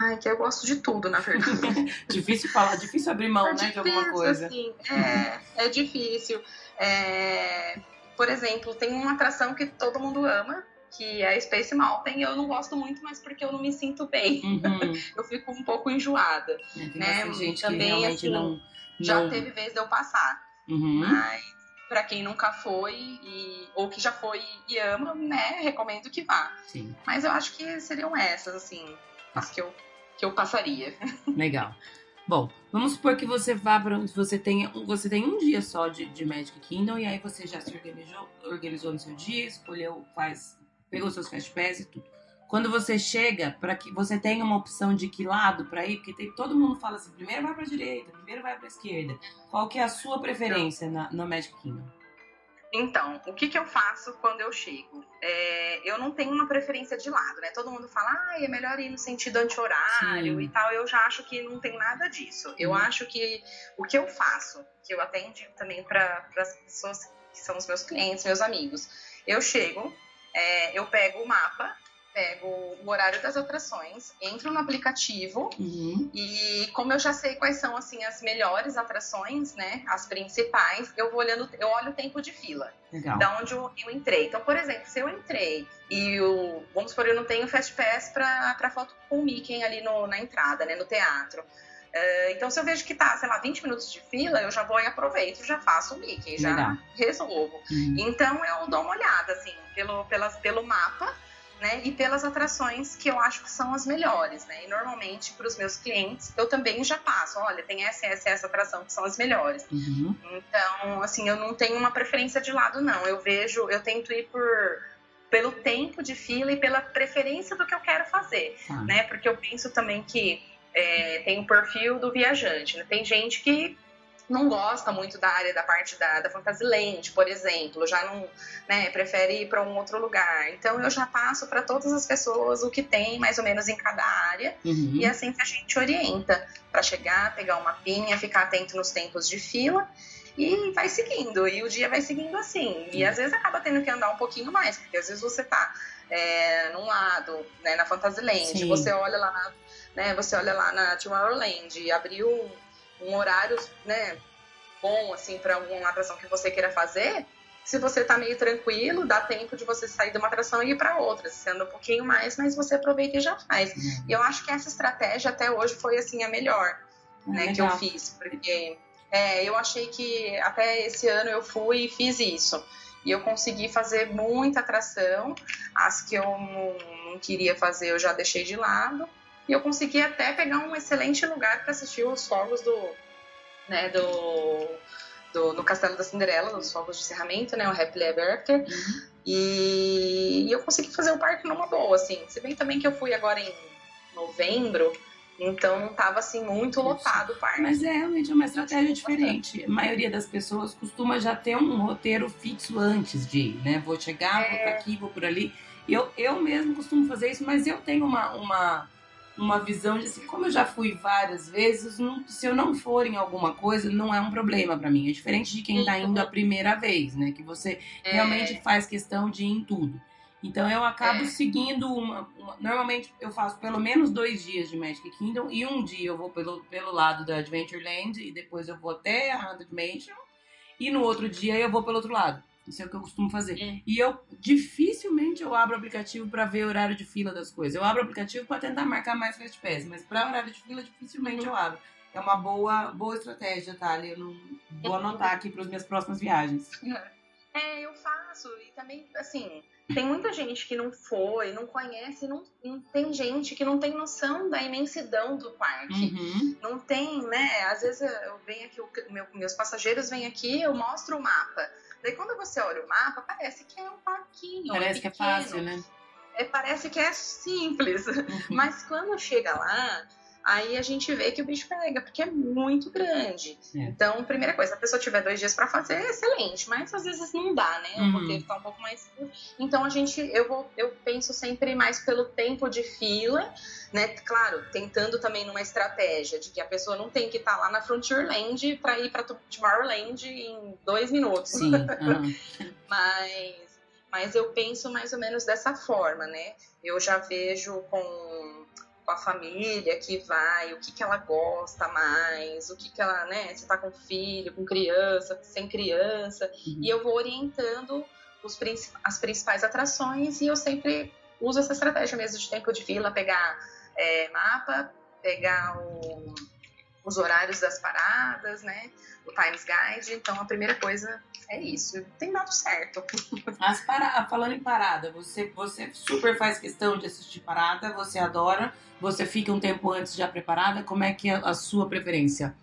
B: Ai, que eu gosto de tudo, na verdade.
A: difícil falar, difícil abrir mão, é né, difícil, de alguma coisa.
B: Assim, é, é difícil. É, por exemplo, tem uma atração que todo mundo ama, que é a Space Mountain. Eu não gosto muito, mas porque eu não me sinto bem.
A: Uhum.
B: eu fico um pouco enjoada.
A: É, né? gente Também, assim, não, não,
B: já teve vez de eu passar.
A: Uhum.
B: Mas para quem nunca foi e, ou que já foi e ama, né, recomendo que vá.
A: Sim.
B: Mas eu acho que seriam essas, assim, as que eu, que eu passaria.
A: Legal. Bom, vamos supor que você vá para você tenha você tem um dia só de, de Magic Kingdom e aí você já se organizou, organizou no seu dia, escolheu, faz, pegou seus fast pass e tudo. Quando você chega, para que você tenha uma opção de que lado para ir, porque tem, todo mundo fala assim, primeiro vai para direita, primeiro vai para esquerda. Qual que é a sua preferência na, no Magic Kingdom?
B: Então, o que, que eu faço quando eu chego? É, eu não tenho uma preferência de lado, né? Todo mundo fala, ah, é melhor ir no sentido anti-horário e tal. Eu já acho que não tem nada disso. Eu acho que o que eu faço, que eu até indico também para as pessoas que são os meus clientes, meus amigos, eu chego, é, eu pego o mapa pego o horário das atrações, entro no aplicativo
A: uhum.
B: e como eu já sei quais são assim as melhores atrações, né, as principais, eu vou olhando, eu olho o tempo de fila,
A: Legal.
B: da onde eu, eu, entrei. Então, por exemplo, se eu entrei e o, vamos supor, eu não tenho fast pass para para foto com o Mickey ali no, na entrada, né, no teatro. Uh, então, se eu vejo que tá, sei lá, 20 minutos de fila, eu já vou e aproveito, já faço o Mickey, já Legal. resolvo.
A: Uhum.
B: Então, eu dou uma olhada, assim, pelo, pelas, pelo mapa, né? E pelas atrações que eu acho que são as melhores, né? E normalmente para os meus clientes eu também já passo, olha, tem essa, essa, essa atração que são as melhores.
A: Uhum.
B: Então, assim, eu não tenho uma preferência de lado, não. Eu vejo, eu tento ir por pelo tempo de fila e pela preferência do que eu quero fazer,
A: ah.
B: né? Porque eu penso também que é, tem o perfil do viajante. Né? Tem gente que não gosta muito da área da parte da, da Fantasyland, por exemplo, já não né, prefere ir para um outro lugar. Então eu já passo para todas as pessoas o que tem mais ou menos em cada área uhum. e é assim que a gente orienta para chegar, pegar uma pinha, ficar atento nos tempos de fila e vai seguindo, e o dia vai seguindo assim. E às vezes acaba tendo que andar um pouquinho mais, porque às vezes você tá é, num lado, né, na Fantasyland, Sim. você olha lá na, né, você olha lá na Tomorrowland, abriu um, horário, né, bom, assim, para alguma atração que você queira fazer, se você tá meio tranquilo, dá tempo de você sair de uma atração e ir para outra. Você anda um pouquinho mais, mas você aproveita e já faz. Uhum. E eu acho que essa estratégia até hoje foi assim a melhor, né, legal. que eu fiz, porque é, eu achei que até esse ano eu fui e fiz isso. E eu consegui fazer muita atração. As que eu não, não queria fazer eu já deixei de lado. E eu consegui até pegar um excelente lugar para assistir os fogos do, né, do, do, no Castelo da Cinderela, nos fogos de encerramento, né, o Happily Ever After. Uhum. E, e, eu consegui fazer o parque numa boa, assim. Se bem também que eu fui agora em novembro, então não estava assim muito lotado o parque.
A: Mas é realmente uma estratégia diferente. A maioria das pessoas costuma já ter um roteiro fixo antes de ir, né? Vou chegar, é... vou para aqui, vou por ali. Eu, eu mesmo costumo fazer isso, mas eu tenho uma, uma, uma visão de assim, como eu já fui várias vezes, não, se eu não for em alguma coisa, não é um problema para mim. É diferente de quem está indo a primeira vez, né? Que você é... realmente faz questão de ir em tudo. Então eu acabo é. seguindo uma, uma, Normalmente eu faço pelo menos dois dias de Magic Kingdom e um dia eu vou pelo, pelo lado da Adventureland e depois eu vou até a Haunted Mansion e no outro dia eu vou pelo outro lado. Isso é o que eu costumo fazer. É. E eu dificilmente eu abro o aplicativo para ver o horário de fila das coisas. Eu abro o aplicativo para tentar marcar mais Fast Pass, mas para horário de fila dificilmente eu abro. É uma boa, boa estratégia, Thalia. Eu não vou anotar aqui para as minhas próximas viagens.
B: É, eu faço. E também, assim, tem muita gente que não foi, não conhece, não, não tem gente que não tem noção da imensidão do parque. Uhum. Não tem, né? Às vezes eu venho aqui, meu, meus passageiros vêm aqui, eu mostro o mapa. Daí quando você olha o mapa, parece que é um parquinho.
A: Parece é que é fácil, né?
B: É, parece que é simples. Uhum. Mas quando chega lá, aí a gente vê que o bicho pega, porque é muito grande. É. Então, primeira coisa, se a pessoa tiver dois dias para fazer, é excelente, mas às vezes não dá, né? O uhum. roteiro tá um pouco mais. Então a gente, eu vou, eu penso sempre mais pelo tempo de fila, né? Claro, tentando também numa estratégia de que a pessoa não tem que estar tá lá na Frontierland para ir para Tomorrowland em dois minutos.
A: Sim. Uhum.
B: mas, mas eu penso mais ou menos dessa forma, né? Eu já vejo com com a família que vai, o que, que ela gosta mais, o que, que ela, né, se tá com filho, com criança, sem criança, uhum. e eu vou orientando os, as principais atrações e eu sempre uso essa estratégia mesmo de tempo de fila, pegar é, mapa, pegar o, os horários das paradas, né, o Times Guide, então a primeira coisa é isso, tem dado certo.
A: As para... Falando em parada, você, você super faz questão de assistir parada, você adora, você fica um tempo antes já preparada, como é que é a sua preferência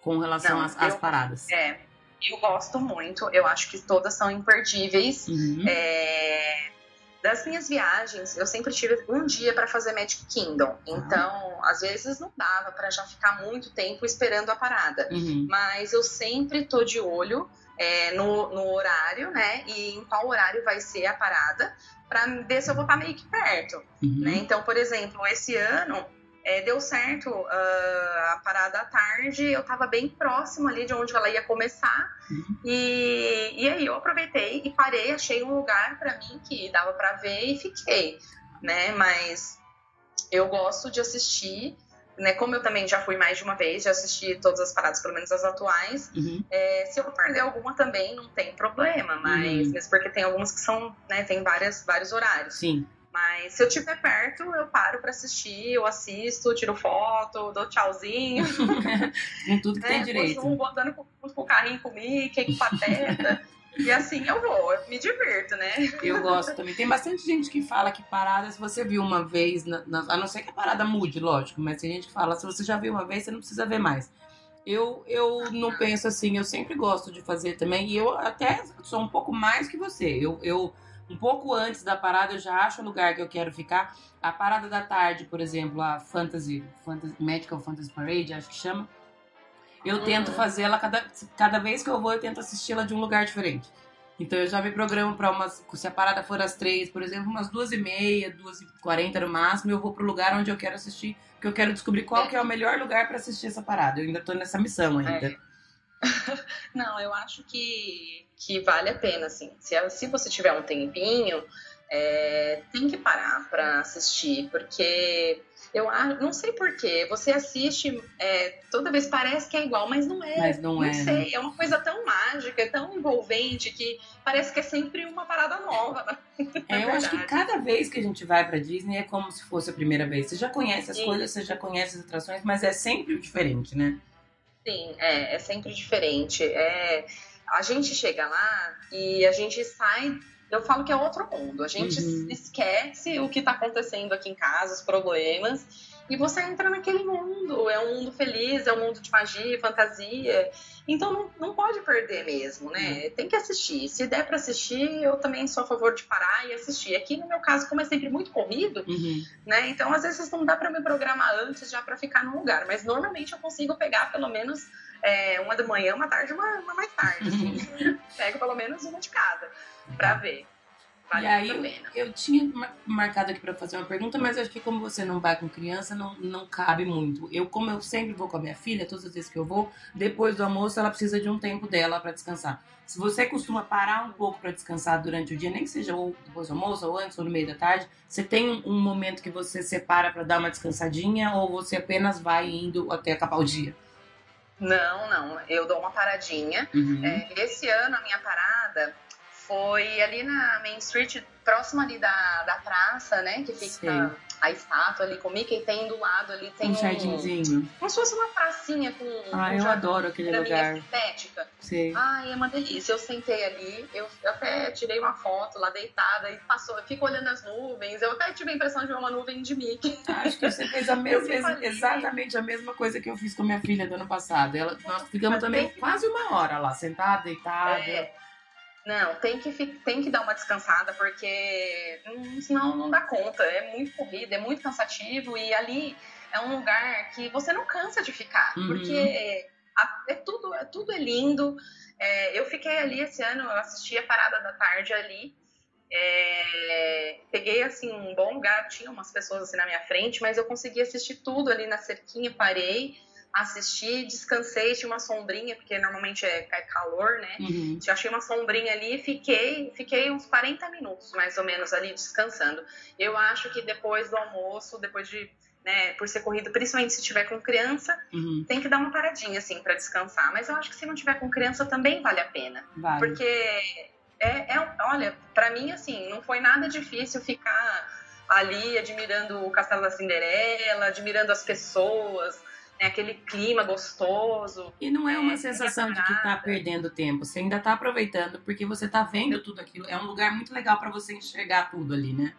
A: com relação Não, às, eu, às, paradas?
B: É, eu gosto muito, eu acho que todas são imperdíveis. Uhum. É, das minhas viagens, eu sempre tive um dia para fazer Magic Kingdom. Então, às vezes não dava para já ficar muito tempo esperando a parada. Uhum. Mas eu sempre tô de olho é, no, no, horário, né? E em qual horário vai ser a parada, para ver se eu vou estar meio que perto. Uhum. Né? Então, por exemplo, esse ano é, deu certo uh, a parada à tarde, eu estava bem próximo ali de onde ela ia começar. Uhum. E, e aí eu aproveitei e parei, achei um lugar para mim que dava para ver e fiquei. Né? Mas eu gosto de assistir né, como eu também já fui mais de uma vez, já assisti todas as paradas, pelo menos as atuais, uhum. é, se eu perder alguma também não tem problema, mas uhum. mesmo porque tem algumas que são, né, tem várias, vários horários.
A: Sim.
B: Mas se eu estiver perto, eu paro para assistir, eu assisto, tiro foto, dou tchauzinho.
A: com tudo que é, tem direito.
B: Um botando com, com o carrinho com o Mickey, com pateta. E assim eu vou, eu me divirto, né?
A: Eu gosto também. Tem bastante gente que fala que parada, se você viu uma vez, na, na, a não ser que a parada mude, lógico, mas tem gente que fala, se você já viu uma vez, você não precisa ver mais. Eu, eu não penso assim, eu sempre gosto de fazer também, e eu até sou um pouco mais que você. Eu, eu um pouco antes da parada eu já acho o lugar que eu quero ficar. A parada da tarde, por exemplo, a Fantasy, Fantasy Medical Fantasy Parade, acho que chama. Eu uhum. tento fazer ela cada, cada vez que eu vou, eu tento assisti-la de um lugar diferente. Então eu já me programo para umas. Se a parada for às três, por exemplo, umas duas e meia, duas e quarenta no máximo, eu vou pro lugar onde eu quero assistir, porque eu quero descobrir qual é. que é o melhor lugar para assistir essa parada. Eu ainda tô nessa missão ainda. É.
B: Não, eu acho que, que vale a pena, assim. Se, se você tiver um tempinho, é, tem que parar para assistir, porque eu não sei porquê. Você assiste, é, toda vez parece que é igual, mas não é.
A: Mas não,
B: não
A: é.
B: sei, né? é uma coisa tão mágica, tão envolvente que parece que é sempre uma parada nova.
A: É, eu acho que cada vez que a gente vai para Disney é como se fosse a primeira vez. Você já conhece as Sim. coisas, você já conhece as atrações, mas é sempre diferente, né?
B: Sim, é, é sempre diferente. É, a gente chega lá e a gente sai eu falo que é outro mundo. A gente uhum. esquece o que está acontecendo aqui em casa, os problemas, e você entra naquele mundo. É um mundo feliz, é um mundo de magia, fantasia. Então não, não pode perder mesmo, né? Uhum. Tem que assistir. Se der para assistir, eu também sou a favor de parar e assistir. Aqui no meu caso, como é sempre muito corrido, uhum. né? Então às vezes não dá para me programar antes já para ficar num lugar, mas normalmente eu consigo pegar pelo menos é, uma da manhã, uma tarde, uma, uma mais tarde. Assim. Pego pelo menos uma de cada para ver.
A: Vale e aí, eu tinha marcado aqui para fazer uma pergunta, mas acho que como você não vai com criança, não, não cabe muito. Eu, como eu sempre vou com a minha filha, todas as vezes que eu vou, depois do almoço, ela precisa de um tempo dela para descansar. Se você costuma parar um pouco para descansar durante o dia, nem que seja ou depois do almoço, ou antes, ou no meio da tarde, você tem um, um momento que você separa para dar uma descansadinha, ou você apenas vai indo até acabar o dia?
B: Não, não. Eu dou uma paradinha. Uhum. É, esse ano, a minha parada foi ali na Main Street, próximo ali da, da praça, né? Que fica Sim. A estátua ali com o Mickey, tem do lado ali, tem
A: um, um jardinzinho.
B: Como se fosse uma pracinha com.
A: Ah,
B: um
A: eu adoro aquele lugar.
B: Estética.
A: Sim.
B: Ai, é uma delícia. Eu sentei ali, eu até tirei uma foto lá deitada e passou, eu fico olhando as nuvens. Eu até tive a impressão de ver uma nuvem de Mickey.
A: Acho que você fez a mesma, exatamente a mesma coisa que eu fiz com minha filha do ano passado. Ela, nós ficamos também quase uma hora lá, sentada, deitada. É.
B: Não, tem que, tem que dar uma descansada, porque senão não dá conta. É muito corrida, é muito cansativo, e ali é um lugar que você não cansa de ficar, uhum. porque a, é tudo, é, tudo é lindo. É, eu fiquei ali esse ano, eu assisti a parada da tarde ali. É, peguei assim um bom lugar, tinha umas pessoas assim na minha frente, mas eu consegui assistir tudo ali na cerquinha, parei assisti, descansei, tinha uma sombrinha, porque normalmente é, é calor, né? Uhum. Achei uma sombrinha ali e fiquei, fiquei uns 40 minutos, mais ou menos, ali descansando. Eu acho que depois do almoço, depois de, né, por ser corrido, principalmente se tiver com criança, uhum. tem que dar uma paradinha, assim, para descansar. Mas eu acho que se não tiver com criança também vale a pena. Vale. Porque, é, é olha, para mim, assim, não foi nada difícil ficar ali admirando o Castelo da Cinderela, admirando as pessoas, é aquele clima gostoso.
A: E não é uma é, sensação de que tá perdendo tempo, você ainda tá aproveitando porque você tá vendo tudo aquilo. É um lugar muito legal para você enxergar tudo ali, né?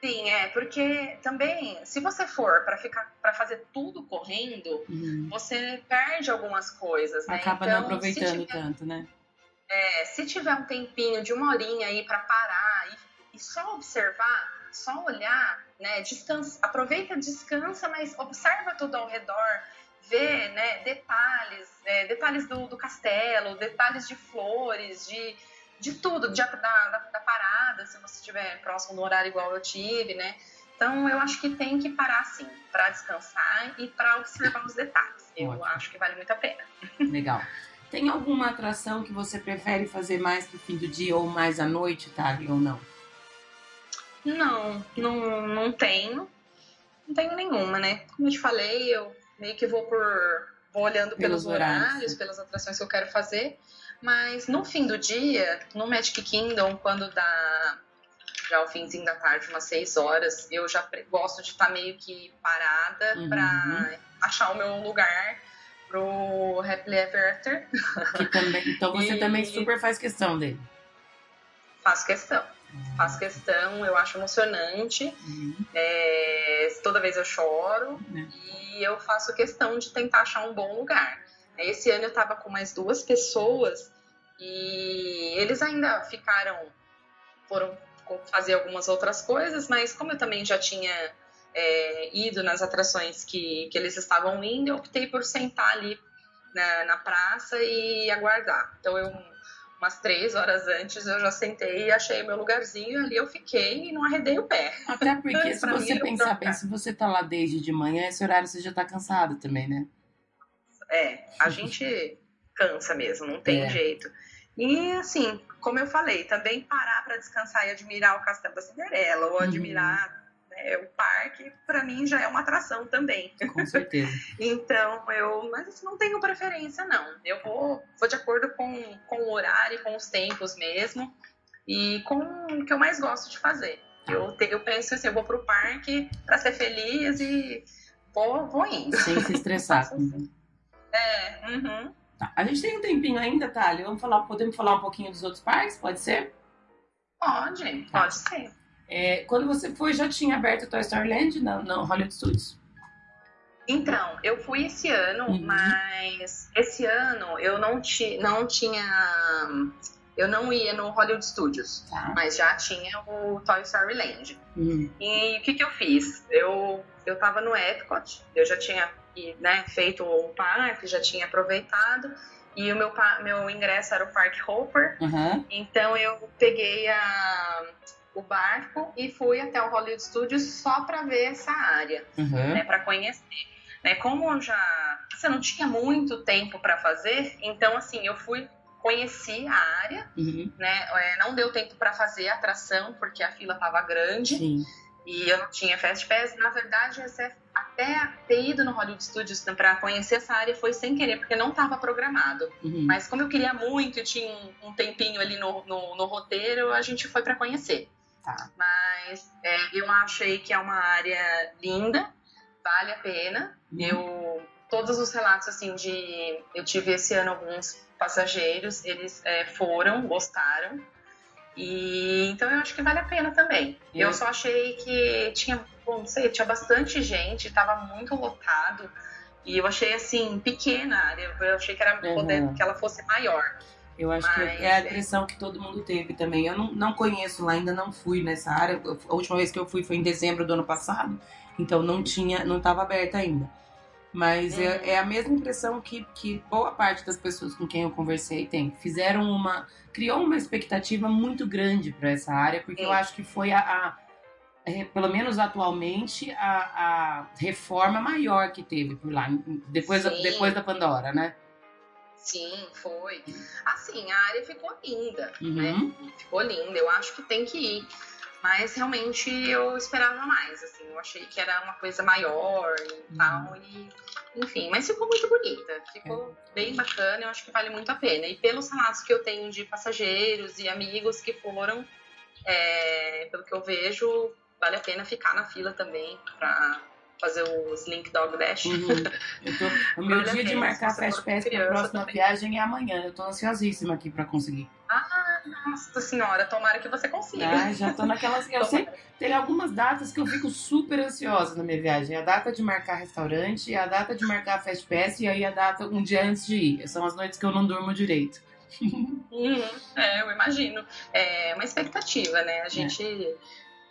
B: Sim, é, porque também, se você for para ficar para fazer tudo correndo, uhum. você perde algumas coisas, né?
A: Acaba então, não aproveitando tiver, tanto, né?
B: É, se tiver um tempinho de uma horinha aí para parar e, e só observar, só olhar, né? Descansa, aproveita, descansa, mas observa tudo ao redor, vê, né? Detalhes, né, detalhes do, do castelo, detalhes de flores, de, de tudo, de, da, da, da parada, se você estiver próximo do horário igual eu tive, né? Então eu acho que tem que parar sim, para descansar e para observar os detalhes. Eu Ótimo. acho que vale muito a pena.
A: Legal. Tem alguma atração que você prefere fazer mais pro fim do dia ou mais à noite, Tali, ou não?
B: Não, não, não tenho. Não tenho nenhuma, né? Como eu te falei, eu meio que vou por. vou olhando pelos, pelos horários, horários, pelas atrações que eu quero fazer. Mas no fim do dia, no Magic Kingdom, quando dá já o finzinho da tarde, umas 6 horas, eu já gosto de estar tá meio que parada uhum. para achar o meu lugar pro Happily Ever After.
A: Também, então você e... também super faz questão dele.
B: Faço questão. Faço questão, eu acho emocionante. Uhum. É, toda vez eu choro uhum. e eu faço questão de tentar achar um bom lugar. Esse ano eu estava com mais duas pessoas e eles ainda ficaram, foram fazer algumas outras coisas, mas como eu também já tinha é, ido nas atrações que, que eles estavam indo, eu optei por sentar ali na, na praça e aguardar. Então eu umas três horas antes eu já sentei e achei meu lugarzinho ali eu fiquei e não arredei o pé.
A: Até porque se você mim, pensar bem, se você tá lá desde de manhã, esse horário você já tá cansado também, né?
B: É, a gente cansa mesmo, não tem é. jeito. E assim, como eu falei, também parar para descansar e admirar o Castelo da Cinderela ou uhum. Né, o parque, para mim já é uma atração também.
A: Com certeza.
B: então, eu mas assim, não tenho preferência, não. Eu vou, vou de acordo com, com o horário, com os tempos mesmo e com o que eu mais gosto de fazer. Eu, te, eu penso assim, eu vou pro parque para ser feliz e vou, vou indo.
A: Sem se estressar.
B: É, uhum.
A: Tá. A gente tem um tempinho ainda, Thalia. Vamos falar, podemos falar um pouquinho dos outros parques? Pode ser?
B: Pode, tá. pode ser.
A: É, quando você foi, já tinha aberto o Toy Story Land no, Hollywood Studios?
B: Então, eu fui esse ano, uhum. mas esse ano eu não, ti, não tinha. Eu não ia no Hollywood Studios, tá. mas já tinha o Toy Story Land. Uhum. E o que, que eu fiz? Eu, eu tava no Epcot, eu já tinha né, feito o parque, já tinha aproveitado. E o meu, meu ingresso era o Park Hopper. Uhum. Então eu peguei a, o barco e fui até o Hollywood Studios só para ver essa área, uhum. né, para conhecer. Né, como eu já você não tinha muito tempo para fazer, então assim eu fui conheci a área, uhum. né? É, não deu tempo para fazer a atração porque a fila estava grande. Sim. E eu não tinha Fast Pass. Na verdade, até ter ido no Hollywood Studios para conhecer essa área foi sem querer, porque não estava programado. Uhum. Mas como eu queria muito e tinha um, um tempinho ali no, no, no, roteiro, a gente foi para conhecer. Tá. Mas é, eu achei que é uma área linda, vale a pena. Uhum. Eu todos os relatos assim de eu tive esse ano alguns passageiros, eles é, foram, gostaram. E então eu acho que vale a pena também. Eu só achei que tinha, bom, não sei, tinha bastante gente, estava muito lotado. E eu achei assim, pequena a área. Eu achei que era uhum. poder que ela fosse maior.
A: Eu acho Mas, que é a impressão que todo mundo teve também. Eu não, não conheço lá, ainda não fui nessa área. A última vez que eu fui foi em dezembro do ano passado, então não tinha, não estava aberta ainda. Mas é, uhum. é, é, a mesma impressão que, que boa parte das pessoas com quem eu conversei tem. Fizeram uma. criou uma expectativa muito grande para essa área, porque eu acho que foi a, a é, pelo menos atualmente, a, a, reforma maior que teve por lá, depois, depois da Pandora, né?
B: Sim, foi. Assim, a área ficou linda, uhum. né? Ficou linda. Eu acho que tem que ir. Mas realmente eu esperava mais, assim, eu achei que era uma coisa maior e uhum. tal, e enfim, mas ficou muito bonita, ficou é. bem bacana, eu acho que vale muito a pena. E pelos relatos que eu tenho de passageiros e amigos que foram, é, pelo que eu vejo, vale a pena ficar na fila também para fazer o Slink Dog Dash. Uhum.
A: Tô, o meu dia de marcar Fast Pass para a próxima também. viagem é amanhã. Eu tô ansiosíssima aqui para conseguir.
B: Ah, nossa senhora, tomara que você consiga.
A: Ah, já tô naquelas. Eu sei, tem algumas datas que eu fico super ansiosa na minha viagem. A data de marcar restaurante, a data de marcar Fast Pass e aí a data um dia antes de ir. São as noites que eu não durmo direito.
B: Uhum, é, eu imagino. É uma expectativa, né? A gente. É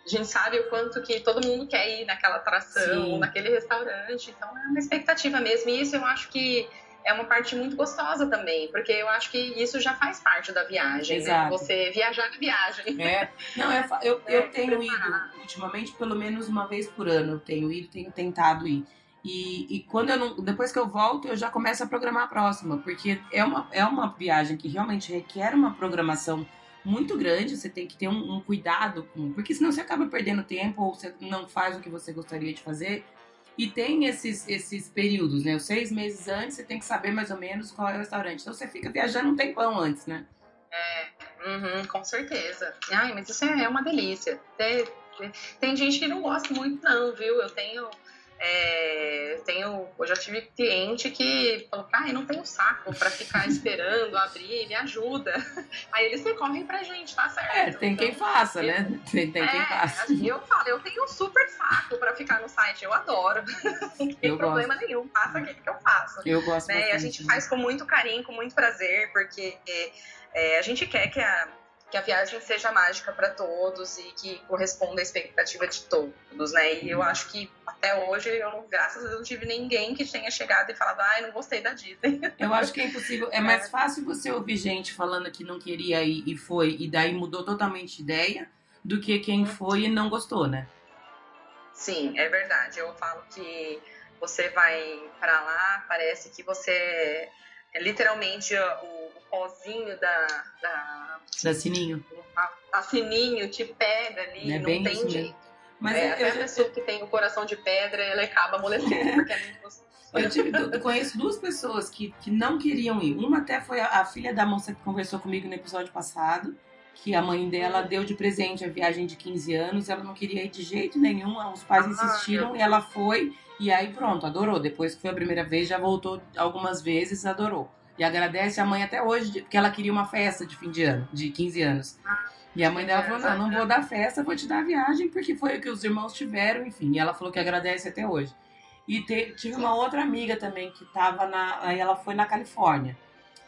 B: a gente sabe o quanto que todo mundo quer ir naquela atração, naquele restaurante. Então é uma expectativa mesmo. E isso eu acho que é uma parte muito gostosa também, porque eu acho que isso já faz parte da viagem, né? Você viajar na viagem.
A: É. Não, eu, eu, eu é, tenho preparar. ido ultimamente pelo menos uma vez por ano. Eu tenho ido, tenho tentado ir. E, e, quando eu não, depois que eu volto, eu já começo a programar a próxima, porque é uma, é uma viagem que realmente requer uma programação muito grande, você tem que ter um, um, cuidado com, porque senão você acaba perdendo tempo ou você não faz o que você gostaria de fazer. E tem esses, esses períodos, né? Os seis meses antes você tem que saber mais ou menos qual é o restaurante. Então você fica viajando um tempão antes, né?
B: É, uhum, com certeza. Ai, mas isso é uma delícia. Tem, tem gente que não gosta muito, não, viu? Eu tenho é, tenho, eu já tive cliente que falou, ah, eu não tenho saco para ficar esperando abrir, me ajuda. Aí eles recorrem pra gente, tá certo?
A: É, tem então, quem faça,
B: eu,
A: né? Tem, tem
B: é,
A: quem faça.
B: Eu falo, eu tenho um super saco para ficar no site, eu adoro. não tem eu problema gosto. nenhum, faça aquilo que eu faço.
A: Eu gosto né?
B: a gente faz com muito carinho, com muito prazer, porque é, a gente quer que a que a viagem seja mágica para todos e que corresponda à expectativa de todos, né? E eu acho que até hoje, eu não, graças a Deus, não tive ninguém que tenha chegado e falado, ai, não gostei da Disney.
A: Eu acho que é impossível. É mais fácil você ouvir gente falando que não queria ir e foi, e daí mudou totalmente de ideia, do que quem foi e não gostou, né?
B: Sim, é verdade. Eu falo que você vai para lá, parece que você é, literalmente o pozinho da. Da,
A: da Sininho.
B: A, a, Sininho te pega ali, é não tem jeito. Mas é, até eu, a pessoa que tem o coração de pedra, ela acaba amolecendo, porque é muito gostoso.
A: Eu, tive, eu conheço duas pessoas que, que não queriam ir. Uma até foi a, a, filha da moça que conversou comigo no episódio passado, que a mãe dela deu de presente a viagem de 15 anos. Ela não queria ir de jeito nenhum, os pais ah, insistiram e ela foi. E aí pronto, adorou. Depois que foi a primeira vez, já voltou algumas vezes, adorou. E agradece a mãe até hoje, porque ela queria uma festa de fim de ano, de 15 anos. E a mãe dela falou: não, não vou dar festa, vou te dar a viagem, porque foi o que os irmãos tiveram, enfim. E ela falou que agradece até hoje. E te, tive uma outra amiga também que tava na. Aí ela foi na Califórnia.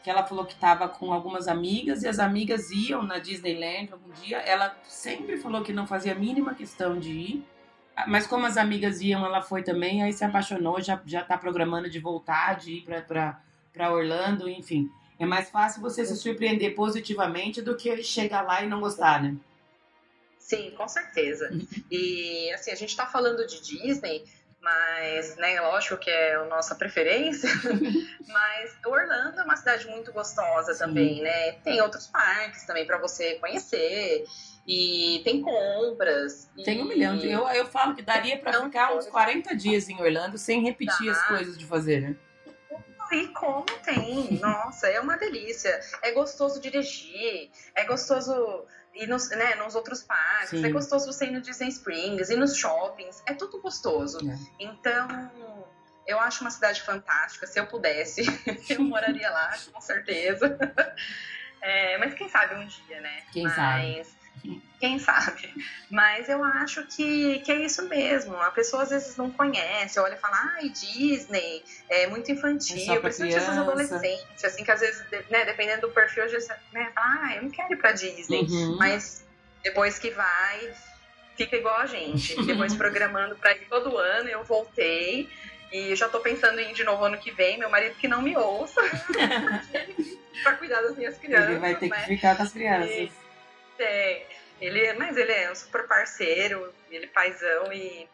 A: Que ela falou que tava com algumas amigas e as amigas iam na Disneyland algum dia. Ela sempre falou que não fazia a mínima questão de ir. Mas como as amigas iam, ela foi também, aí se apaixonou, já, já tá programando de voltar, de ir pra, pra para Orlando, enfim. É mais fácil você se surpreender positivamente do que chegar lá e não gostar, né?
B: Sim, com certeza. Uhum. E assim, a gente está falando de Disney, mas, né, lógico que é a nossa preferência, mas Orlando é uma cidade muito gostosa Sim. também, né? Tem outros parques também para você conhecer. E tem compras.
A: Tem um milhão de. Eu, eu falo que daria para ficar uns 40 dias em Orlando sem repetir as coisas de fazer, né?
B: E como tem? Nossa, é uma delícia. É gostoso dirigir, é gostoso ir nos, né, nos outros parques, Sim. é gostoso você ir no Disney Springs, ir nos shoppings, é tudo gostoso. É. Então, eu acho uma cidade fantástica. Se eu pudesse, eu moraria lá, com certeza. É, mas quem sabe um dia, né?
A: Quem
B: mas,
A: sabe?
B: Quem sabe? Mas eu acho que, que é isso mesmo. A pessoa às vezes não conhece, olha e fala, ai, Disney, é muito infantil, é principalmente essas adolescentes, assim, que às vezes, né, dependendo do perfil, às vezes, né, fala, ah, eu não quero ir pra Disney. Uhum. Mas depois que vai, fica igual a gente. Depois programando pra ir todo ano, eu voltei. E já tô pensando em ir de novo ano que vem, meu marido que não me ouça. pra cuidar das minhas crianças.
A: Ele vai ter né? que ficar com as crianças. E,
B: tem. Ele, mas ele é um super parceiro, ele é paizão e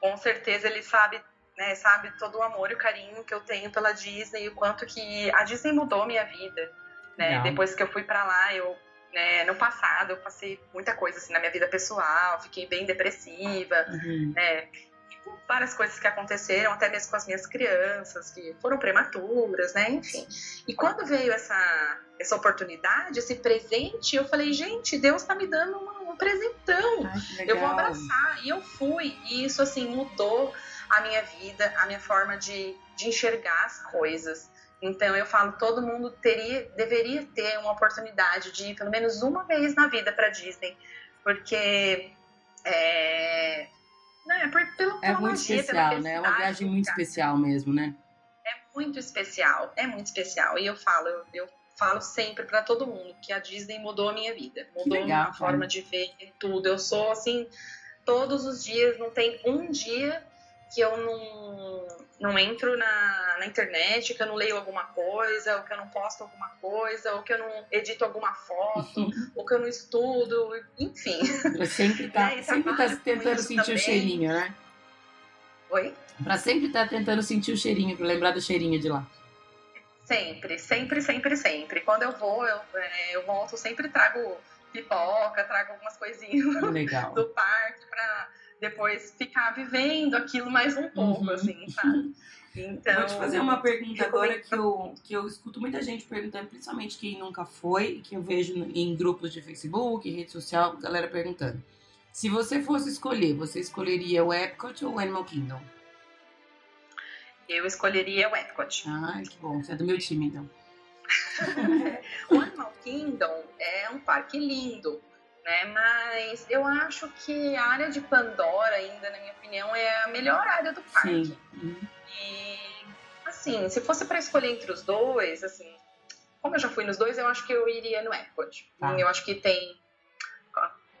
B: com certeza ele sabe, né, sabe todo o amor e o carinho que eu tenho pela Disney e o quanto que a Disney mudou minha vida, né? Depois que eu fui para lá, eu né, no passado eu passei muita coisa assim na minha vida pessoal, fiquei bem depressiva, uhum. né? Várias coisas que aconteceram, até mesmo com as minhas crianças, que foram prematuras, né? Enfim. E quando veio essa, essa oportunidade, esse presente, eu falei, gente, Deus tá me dando uma, um presentão. Ai, eu vou abraçar. E eu fui. E isso, assim, mudou a minha vida, a minha forma de, de enxergar as coisas. Então eu falo, todo mundo teria, deveria ter uma oportunidade de ir pelo menos uma vez na vida para Disney, porque é, não, é por, pelo,
A: é muito magia, especial, né? É uma viagem muito cara. especial mesmo, né?
B: É muito especial, é muito especial. E eu falo, eu, eu falo sempre para todo mundo que a Disney mudou a minha vida. Mudou legal, a forma de ver tudo. Eu sou assim, todos os dias, não tem um dia que eu não, não entro na, na internet, que eu não leio alguma coisa, ou que eu não posto alguma coisa, ou que eu não edito alguma foto, ou que eu não estudo, enfim.
A: Pra sempre tá, é, sempre tá tentando sentir também. o cheirinho, né?
B: Oi?
A: Pra sempre estar tá tentando sentir o cheirinho, pra lembrar do cheirinho de lá.
B: Sempre, sempre, sempre, sempre. Quando eu vou, eu, é, eu volto, sempre trago pipoca, trago algumas coisinhas
A: Legal.
B: do parque pra depois ficar vivendo aquilo mais um pouco, uhum. assim, sabe? Então,
A: Vou te fazer uma pergunta agora que eu, que eu escuto muita gente perguntando, principalmente quem nunca foi, que eu vejo em grupos de Facebook, rede social, galera perguntando. Se você fosse escolher, você escolheria o Epcot ou o Animal Kingdom?
B: Eu escolheria o Epcot.
A: Ah, que bom. Você é do meu time, então.
B: o Animal Kingdom é um parque lindo né? Mas eu acho que a área de Pandora, ainda, na minha opinião, é a melhor área do parque. Sim. E, assim, se fosse para escolher entre os dois, assim, como eu já fui nos dois, eu acho que eu iria no Epcot.
A: Tá.
B: Eu acho que tem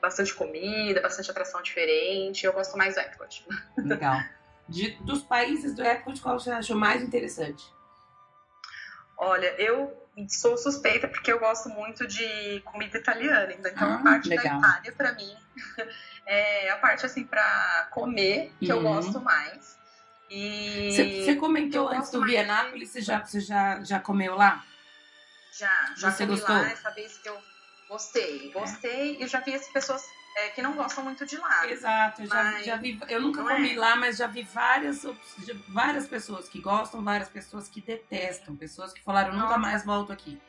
B: bastante comida, bastante atração diferente. Eu gosto mais do Epcot.
A: Legal. De, dos países do Epcot, qual você achou mais interessante?
B: Olha, eu sou suspeita porque eu gosto muito de comida italiana. Então,
A: Ah,
B: a parte
A: legal.
B: da Itália, pra mim, é a parte, assim, pra comer que eu
A: Uhum.
B: gosto mais. E
A: Você, você comentou
B: eu
A: antes do
B: mais
A: Vianápolis, você já, você já, já comeu lá?
B: já, já
A: Você
B: comi
A: gostou?
B: lá essa vez que eu gostei. Gostei e já vi as pessoas é, que não gostam muito de lá.
A: Exato, eu já, já vi. Eu nunca
B: não é?
A: comi lá, mas já vi várias, várias pessoas que gostam, várias pessoas que detestam, pessoas que falaram nunca
B: Nossa.
A: mais volto aqui.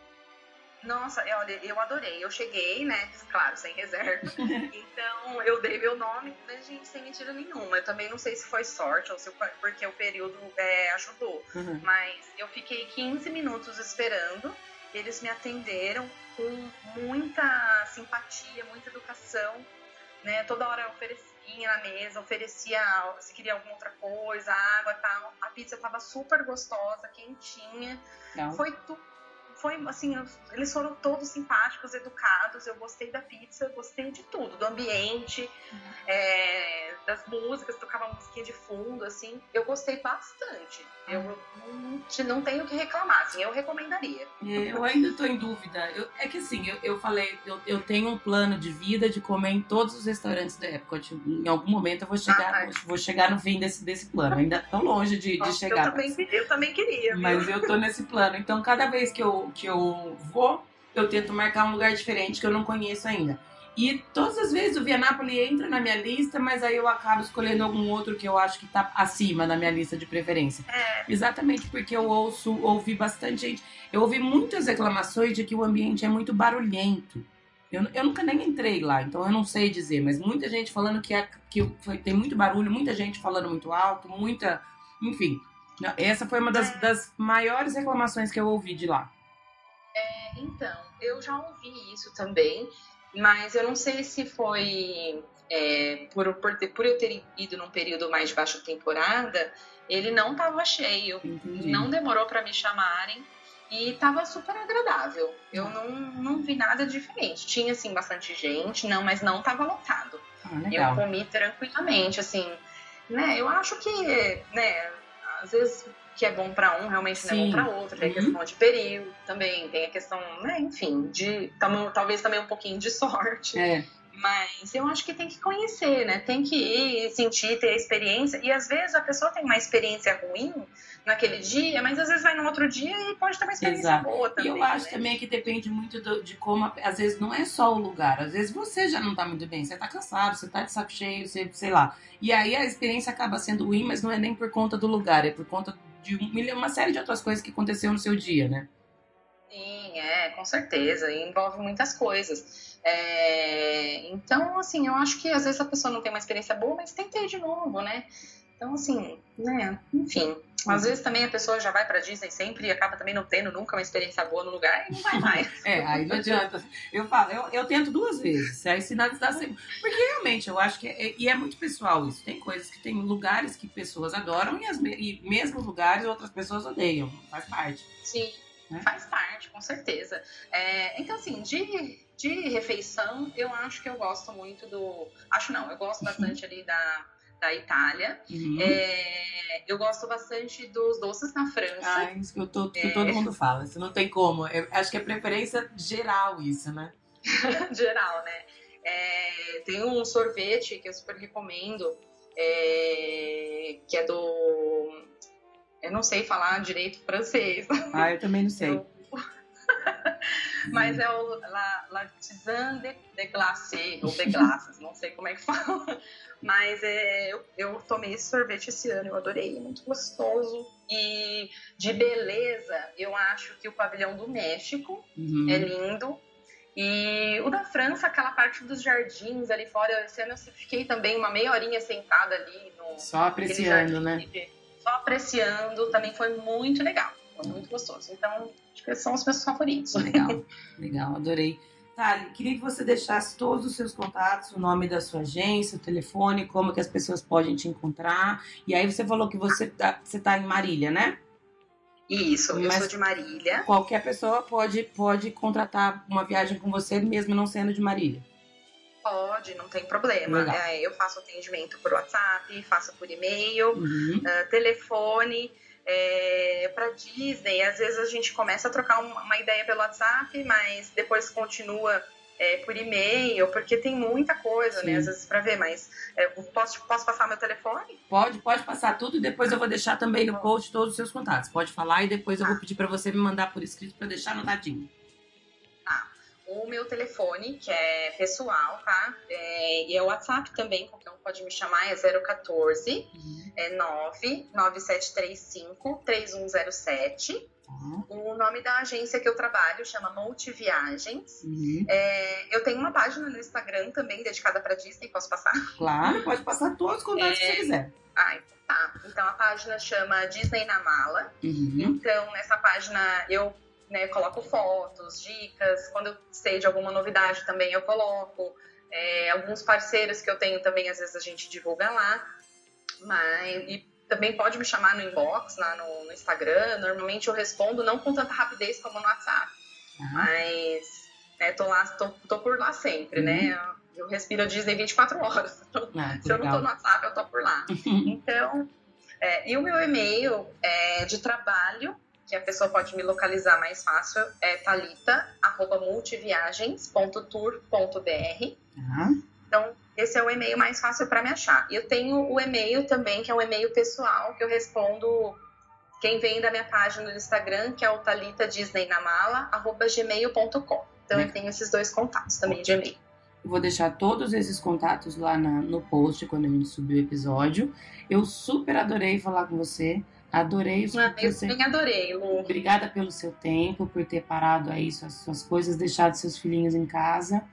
B: Nossa, eu- olha, eu adorei. Eu cheguei, né? Claro, sem reserva. então, eu dei meu nome, mas, gente, sem mentira nenhuma. Eu também não sei se foi sorte ou se foi porque o período é, ajudou.
A: Uhum.
B: Mas eu fiquei 15 minutos esperando. Eles me atenderam com muita simpatia, muita educação. Né? Toda hora eu oferecia na mesa, oferecia se queria alguma outra coisa, água tal. A pizza tava super gostosa, quentinha.
A: Legal.
B: Foi tu, foi assim, eles foram todos simpáticos, educados. Eu gostei da pizza, gostei de tudo, do ambiente, é, das músicas, tocava uma musiquinha de fundo, assim. Eu gostei bastante. Eu não, não tenho o que reclamar, assim, eu recomendaria.
A: É, Eu ainda tô em dúvida. Eu- é que assim, eu, eu falei, eu, eu tenho um plano de vida de comer em todos os restaurantes da Epcot. Em algum momento eu vou chegar,
B: Ah,
A: vou, chegar no fim desse, desse plano. Ainda tô longe de, de chegar.
B: eu, também, eu também queria, viu?
A: Mas eu tô nesse plano. Então, cada vez que eu, que eu vou, eu tento marcar um lugar diferente que eu não conheço ainda. E todas as vezes o Vianápolis entra na minha lista, mas aí eu acabo escolhendo algum outro que eu acho que tá acima na minha lista de preferência.
B: É.
A: Exatamente porque eu ouço, ouvi bastante gente. Eu ouvi muitas reclamações de que o ambiente é muito barulhento. Eu, eu nunca nem entrei lá, então eu não sei dizer, mas muita gente falando que, é, que foi- tem muito barulho, muita gente falando muito alto, muita. Enfim. Essa foi uma das, das maiores reclamações que eu ouvi de lá.
B: Então, eu já ouvi isso também, mas eu não sei se foi é, por, por, por eu ter ido num período mais de baixa temporada, ele não estava cheio.
A: Entendi.
B: Não demorou para me chamarem e tava super agradável. Eu não, não vi nada diferente. Tinha, assim, bastante gente, não, mas não tava lotado.
A: Ah,
B: Eu comi tranquilamente, assim, né? Eu acho que, né, às vezes que é bom pra um realmente não é bom pra outro. Tem a
A: Uhum.
B: questão de período também, tem a questão, né, enfim, de talvez também um pouquinho de sorte.
A: É,
B: Mas eu acho que tem que conhecer, né? Tem que ir, sentir, ter a experiência. E às vezes a pessoa tem uma experiência ruim naquele dia, mas às vezes vai no outro dia e pode ter uma experiência
A: Exato.
B: boa
A: E
B: também.
A: eu acho
B: né?
A: também que depende muito do- de como, às vezes não é só o lugar, às vezes você já não tá muito bem, você tá cansado, você tá de saco cheio, você, sei lá. E aí a experiência acaba sendo ruim, mas não é nem por conta do lugar, é por conta de um uma série de outras coisas que aconteceu no seu dia, né?
B: Sim, é, com certeza. E envolve muitas coisas. É, então, assim, eu acho que às vezes a pessoa não tem uma experiência boa, mas tenta ir de novo, né? Então, assim, né? Enfim. Às vezes também a pessoa já vai pra Disney sempre e acaba também não tendo nunca uma experiência boa no lugar e não vai mais.
A: É, aí não adianta. Eu falo, eu, eu tento duas vezes. Aí se nada dá sempre. Porque realmente eu acho que. É, e é muito pessoal isso. Tem coisas que tem lugares que pessoas adoram e, as, e mesmo lugares outras pessoas odeiam. Faz parte.
B: Sim,
A: Né?
B: faz parte, com certeza. É, então, assim, de, de refeição, eu acho que eu gosto muito do. Acho não, eu gosto bastante ali da, da Itália.
A: Uhum.
B: É, eu gosto bastante dos doces na França.
A: Ah, isso que, eu tô, que
B: É.
A: todo mundo fala. Isso não tem como. Eu acho que é preferência geral isso, né?
B: geral, né? É, tem um sorvete que eu super recomendo, é, que é do. Eu não sei falar direito francês,
A: Ah, eu também não sei.
B: Eu- mas é o La, Tisane de, de Glacé, ou de Glaces, não sei como é que fala. Mas é, eu, eu tomei esse sorvete esse ano, eu adorei, é muito gostoso. E de beleza, eu acho que o pavilhão do México
A: Uhum.
B: é lindo. E o da França, aquela parte dos jardins ali fora, esse ano eu fiquei também uma meia horinha sentada ali no
A: Só apreciando, né?
B: Só apreciando, também foi muito legal. Foi muito gostoso. Então, acho que são os meus favoritos.
A: Legal, legal, adorei. Thali, queria que você deixasse todos os seus contatos, o nome da sua agência, o telefone, como que as pessoas podem te encontrar. E aí você falou que você tá, você tá em Marília, né?
B: Isso, Mas eu sou de Marília.
C: Qualquer pessoa pode, pode contratar uma viagem com você, mesmo não sendo de Marília.
B: Pode, não tem problema. É, eu faço atendimento por WhatsApp, faço por e-mail, uhum. uh, telefone. É, para Disney, às vezes a gente começa a trocar uma, ideia pelo WhatsApp, mas depois continua é, por e-mail, porque tem muita coisa, né, Sim. né? Às vezes para ver, mas é, posso, posso passar meu telefone?
C: Pode, pode passar tudo e depois eu vou deixar também no post todos os seus contatos. Pode falar e depois eu vou ah. pedir para você me mandar por escrito para deixar anotadinho.
B: O meu telefone, que é pessoal, tá? É, e é o WhatsApp também, qualquer um pode me chamar, é 014 uhum. é 99735 3107. Uhum. O nome da agência que eu trabalho chama Multiviagens. Uhum. É, eu tenho uma página no Instagram também dedicada para Disney, posso passar?
C: Claro, pode passar todos os contatos é... que você quiser.
B: Ah, tá. Então a página chama Disney na Mala. Uhum. Então nessa página eu né, coloco fotos, dicas. Quando eu sei de alguma novidade também eu coloco. É, alguns parceiros que eu tenho também, às vezes a gente divulga lá. Mas, e também pode me chamar no inbox, lá no, no Instagram. Normalmente eu respondo não com tanta rapidez como no WhatsApp. Uhum. Mas né, tô lá, tô, tô por lá sempre, né? uhum. né? Eu respiro a Disney 24 horas. Ah, Se eu não tô no WhatsApp, eu tô por lá. então, é, e o meu e-mail é de trabalho, que a pessoa pode me localizar mais fácil, é talita.multiviagens.tour.br. Uhum. Então, esse é o e-mail mais fácil para me achar. Eu tenho o e-mail também, que é um e-mail pessoal, que eu respondo quem vem da minha página do Instagram, que é o talitadisneynamala@gmail.com. Então, eu tenho esses dois contatos também de e-mail.
C: Vou deixar todos esses contatos lá na, no post quando a gente subir o episódio. Eu super adorei falar com você. Adorei
B: os ah, Eu também adorei, Lu.
C: Obrigada pelo seu tempo, por ter parado aí suas, suas coisas, deixado seus filhinhos em casa.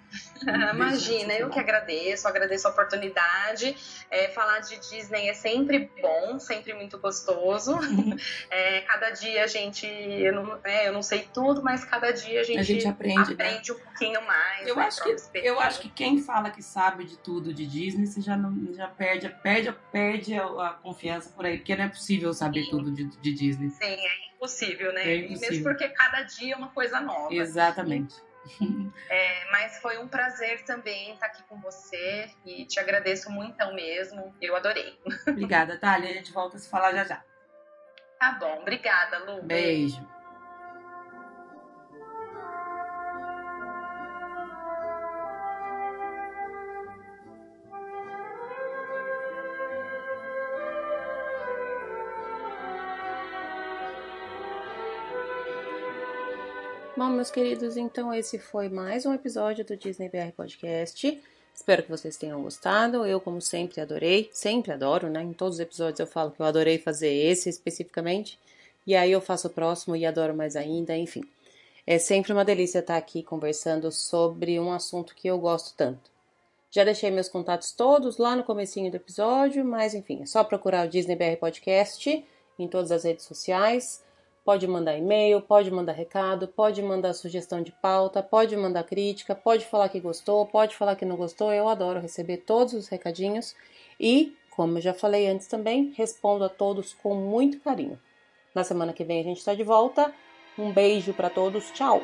B: Imagina, eu que agradeço, agradeço a oportunidade. É, falar de Disney é sempre bom, sempre muito gostoso. é, cada dia a gente, eu não, é, eu não, sei tudo, mas cada dia a gente, a gente aprende, aprende né? um pouquinho mais.
C: Eu, né, acho que, eu acho que quem fala que sabe de tudo de Disney, você já, não, já perde, perde, perde a, confiança por aí, porque não é possível saber Sim. tudo de, de, Disney.
B: Sim, é impossível, né? É impossível. Mesmo porque cada dia é uma coisa nova.
C: Exatamente.
B: É, mas foi um prazer também estar aqui com você e te agradeço muito mesmo. Eu adorei.
C: Obrigada, Thalia. A gente volta a se falar já já.
B: Tá bom, obrigada, Lu.
C: Beijo.
A: Bom, meus queridos, então esse foi mais um episódio do Disney BR Podcast. Espero que vocês tenham gostado. Eu, como sempre, adorei. Sempre adoro, né? Em todos os episódios eu falo que eu adorei fazer esse especificamente. E aí eu faço o próximo e adoro mais ainda, enfim. É sempre uma delícia estar aqui conversando sobre um assunto que eu gosto tanto. Já deixei meus contatos todos lá no comecinho do episódio, mas enfim, é só procurar o Disney BR Podcast em todas as redes sociais. Pode mandar e-mail, pode mandar recado, pode mandar sugestão de pauta, pode mandar crítica, pode falar que gostou, pode falar que não gostou. Eu adoro receber todos os recadinhos e, como eu já falei antes também, respondo a todos com muito carinho. Na semana que vem a gente está de volta. Um beijo para todos, tchau!